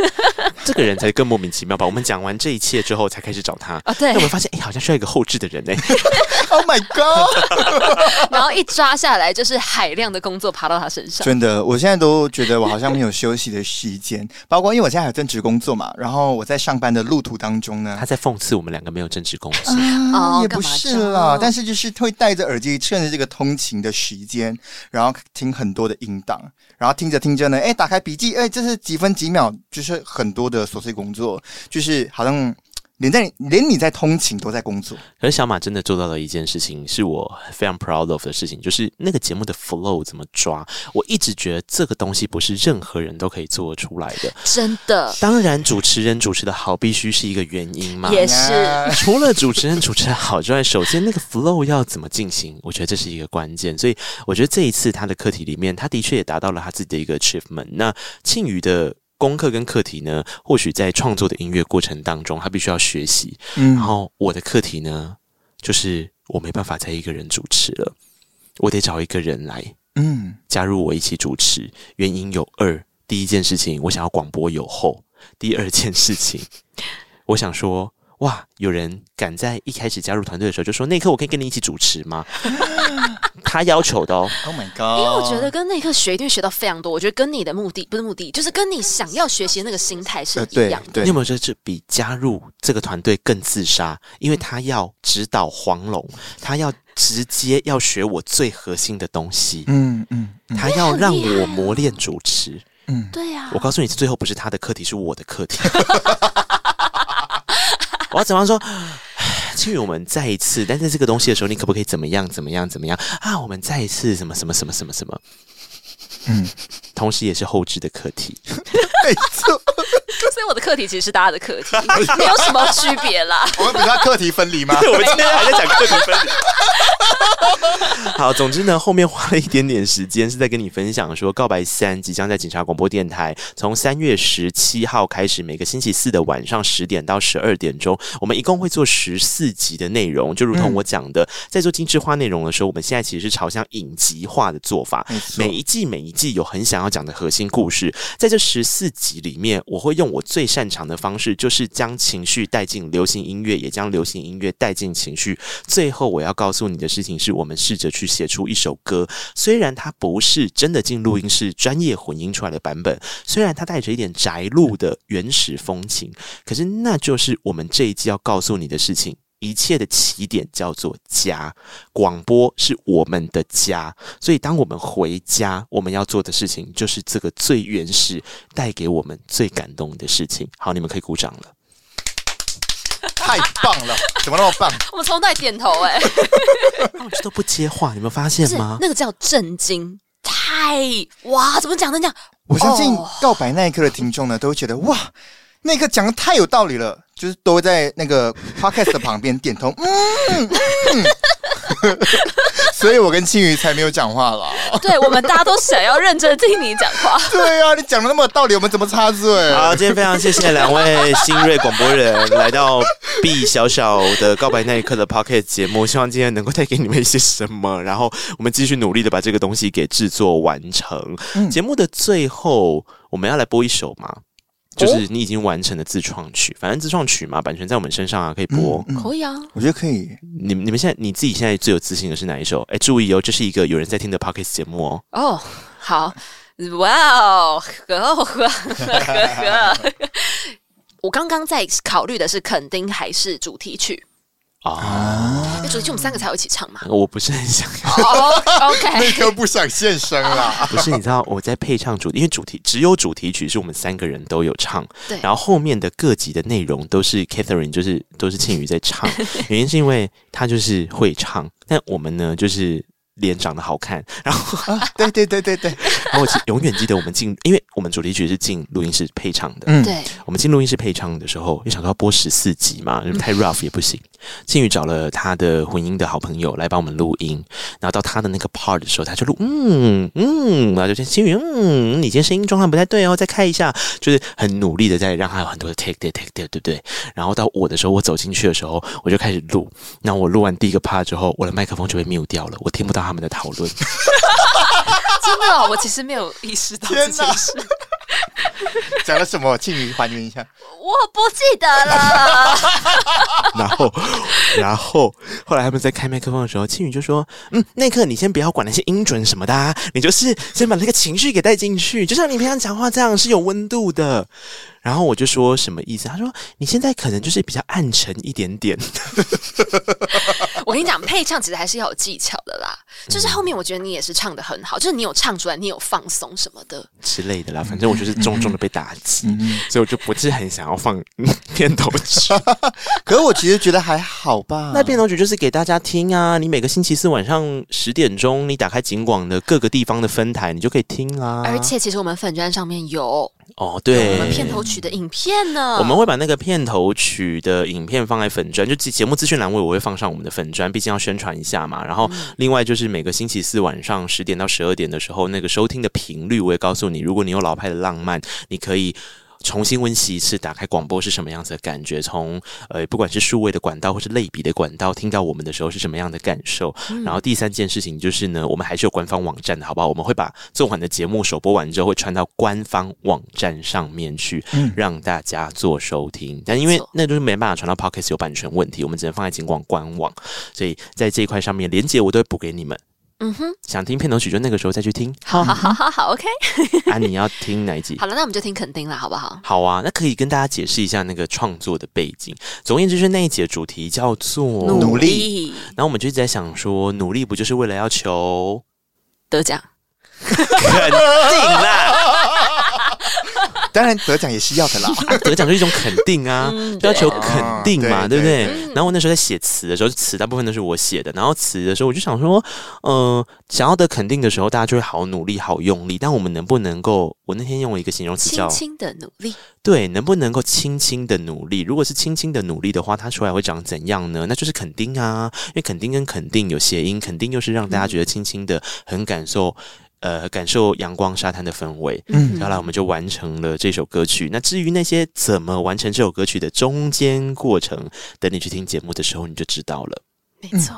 这个人才更莫名其妙吧？我们讲完这一切之后，才开始找他啊。对，那我们发现，哎，好像需要一个后置的人哎。Oh my god！然后一抓下来，就是海量的工作爬到他身上。真的，我现在都觉得我好像没有休息的时间。包括因为我现在还有正职工作嘛，然后我在上班的路途当中呢，他在讽刺我们两个没有正职工作。啊，也不是啦，但是就是。会戴着耳机，趁着这个通勤的时间，然后听很多的音档，然后听着听着呢，哎，打开笔记，哎，这是几分几秒，就是很多的琐碎工作，就是好像。连在连你在通勤都在工作，可是小马真的做到了一件事情，是我非常 proud of 的事情，就是那个节目的 flow 怎么抓。我一直觉得这个东西不是任何人都可以做出来的，真的。当然，主持人主持的好必须是一个原因嘛，也是。除了主持人主持的好之外，首先那个 flow 要怎么进行，我觉得这是一个关键。所以，我觉得这一次他的课题里面，他的确也达到了他自己的一个 achievement。那庆余的。功课跟课题呢，或许在创作的音乐过程当中，他必须要学习。嗯，然后我的课题呢，就是我没办法再一个人主持了，我得找一个人来，嗯，加入我一起主持。原因有二：第一件事情，我想要广播有后；第二件事情，我想说。哇！有人敢在一开始加入团队的时候就说：“内克，我可以跟你一起主持吗？” 他要求的哦。Oh my god！因为我觉得跟内克学一定学到非常多。我觉得跟你的目的不是目的，就是跟你想要学习的那个心态是一样的。对，你有没有觉得这比加入这个团队更自杀？因为他要指导黄龙，他要直接要学我最核心的东西。嗯嗯，他要让我磨练主持。嗯，对呀。我告诉你，最后不是他的课题，是我的课题。我要怎么说？庆宇我们再一次，但是这个东西的时候，你可不可以怎么样？怎么样？怎么样？啊，我们再一次，什么什么什么什么什么？嗯，同时也是后置的课题。没错。所以我的课题其实是大家的课题，没有什么区别啦。我们不是要课题分离吗？对 我们今天还在讲课题分离。好，总之呢，后面花了一点点时间是在跟你分享说，告白三即将在警察广播电台从三月十七号开始，每个星期四的晚上十点到十二点钟，我们一共会做十四集的内容。就如同我讲的，在做精致化内容的时候，我们现在其实是朝向影集化的做法。每一季每一季有很想要讲的核心故事，在这十四集里面，我会用我最擅长的方式，就是将情绪带进流行音乐，也将流行音乐带进情绪。最后，我要告诉你的事情是，我们试着去写出一首歌，虽然它不是真的进录音室专业混音出来的版本，虽然它带着一点宅录的原始风情，可是那就是我们这一季要告诉你的事情。一切的起点叫做家，广播是我们的家，所以当我们回家，我们要做的事情就是这个最原始、带给我们最感动的事情。好，你们可以鼓掌了，太棒了，怎么那么棒？我们从头点头哎、欸，他们都不接话，你们发现吗？那个叫震惊，太哇，怎么讲的这样？我相信告白那一刻的听众呢，都会觉得哇，那个讲的太有道理了。就是都会在那个 podcast 的旁边点头，嗯，嗯 所以我跟青鱼才没有讲话了。对，我们大家都想要认真听你讲话。对啊，你讲的那么有道理，我们怎么插嘴？好，今天非常谢谢两位新锐广播人来到 B 小小的告白那一刻的 podcast 节目，希望今天能够带给你们一些什么，然后我们继续努力的把这个东西给制作完成。嗯、节目的最后，我们要来播一首吗？就是你已经完成的自创曲，反正自创曲嘛，版权在我们身上啊，可以播，嗯嗯、可以啊，我觉得可以。你们你们现在你自己现在最有自信的是哪一首？哎，注意哦，这是一个有人在听的 Podcast 节目哦。哦，好，哇哦，呵呵呵呵，我刚刚在考虑的是肯定还是主题曲。啊！那主题曲我们三个才有一起唱嘛？我不是很想要，OK，那个不想现身啦。不是，你知道我在配唱主题，因为主题只有主题曲是我们三个人都有唱，对。然后后面的各集的内容都是 Catherine，就是都是庆余在唱，原因是因为他就是会唱，但我们呢就是。脸长得好看，然后、啊、对对对对对，然后我永远记得我们进，因为我们主题曲是进录音室配唱的，嗯，对，我们进录音室配唱的时候，一想到要播十四集嘛，太 rough 也不行。庆宇找了他的混音的好朋友来帮我们录音，然后到他的那个 part 的时候，他就录，嗯嗯，然后就靖宇，嗯，你今天声音状况不太对哦，再开一下，就是很努力的在让他有很多的 take take there，对不对？然后到我的时候，我走进去的时候，我就开始录，那我录完第一个 part 之后，我的麦克风就被 mute 掉了，我听不到。他们的讨论，真的哦，我其实没有意识到这件事。讲了什么？请你还原一下。我不记得了。然后，然后后来他们在开麦克风的时候，庆宇就说：“嗯，那刻你先不要管那些音准什么的啊，你就是先把那个情绪给带进去，就像你平常讲话这样是有温度的。”然后我就说什么意思？他说：“你现在可能就是比较暗沉一点点。”我跟你讲，配唱其实还是要有技巧的啦。就是后面我觉得你也是唱的很好，就是你有唱出来，你有放松什么的之类的啦。反正我就是重重的被打击，所以我就不是很想要放 片头曲。可是我其实觉得还好吧。那片头曲就是给大家听啊。你每个星期四晚上十点钟，你打开景广的各个地方的分台，你就可以听啦。而且其实我们粉专上面有。哦，对，我们片头曲的影片呢？我们会把那个片头曲的影片放在粉砖，就节目资讯栏位我会放上我们的粉砖，毕竟要宣传一下嘛。然后另外就是每个星期四晚上十点到十二点的时候，那个收听的频率我也告诉你，如果你有老派的浪漫，你可以。重新温习一次，打开广播是什么样子的感觉？从呃，不管是数位的管道或是类比的管道，听到我们的时候是什么样的感受？嗯、然后第三件事情就是呢，我们还是有官方网站的，好不好？我们会把这款的节目首播完之后，会传到官方网站上面去，嗯、让大家做收听。但因为那就是没办法传到 Podcast 有版权问题，我们只能放在警广官网，所以在这一块上面，连接我都会补给你们。嗯哼，想听片头曲就那个时候再去听。好好好好好，OK。啊，你要听哪一集？好了，那我们就听肯定了，好不好？好啊，那可以跟大家解释一下那个创作的背景。总而言之，是那一集的主题叫做努力。然后我们就一直在想说，努力不就是为了要求 得奖？肯定啦。当然得奖也是要的啦，得奖就是一种肯定啊，嗯、要求肯定嘛，哦、对不对？对对，然后我那时候在写词的时候，词大部分都是我写的。然后词的时候，我就想说，嗯、呃，想要得肯定的时候，大家就会好努力、好用力。但我们能不能够？我那天用了一个形容词叫“轻轻的努力”，对，能不能够轻轻的努力？如果是轻轻的努力的话，它出来会长怎样呢？那就是肯定啊，因为肯定跟肯定有谐音，肯定又是让大家觉得轻轻的，很感受。呃，感受阳光沙滩的氛围。嗯，后来我们就完成了这首歌曲。那至于那些怎么完成这首歌曲的中间过程，等你去听节目的时候，你就知道了。没错。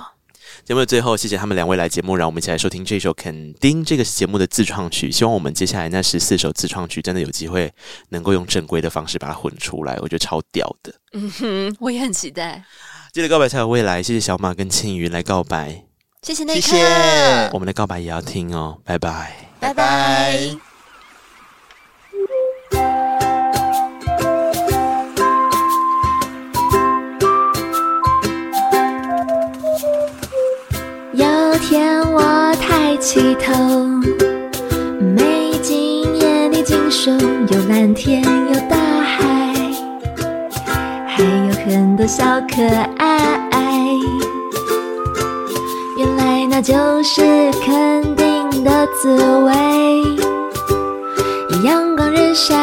节目的最后，谢谢他们两位来节目，让我们一起来收听这首《肯定》这个节目的自创曲。希望我们接下来那十四首自创曲，真的有机会能够用正规的方式把它混出来，我觉得超屌的。嗯哼，我也很期待。记得告白才有未来。谢谢小马跟庆余来告白。谢谢内克，我们的告白也要听哦，拜拜，拜拜。有天我抬起头，美景眼里尽收，有蓝天，有大海，还有很多小可爱。那就是肯定的滋味，阳光日晒，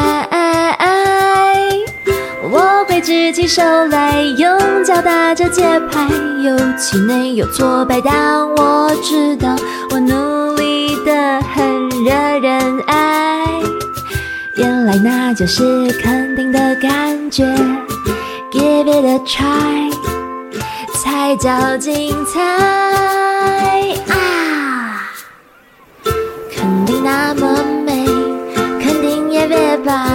我会举起手来，用脚打着节拍，有气馁有挫败，但我知道我努力得很惹人爱。原来那就是肯定的感觉，Give it a try，才叫精彩。那么美，肯定也别白。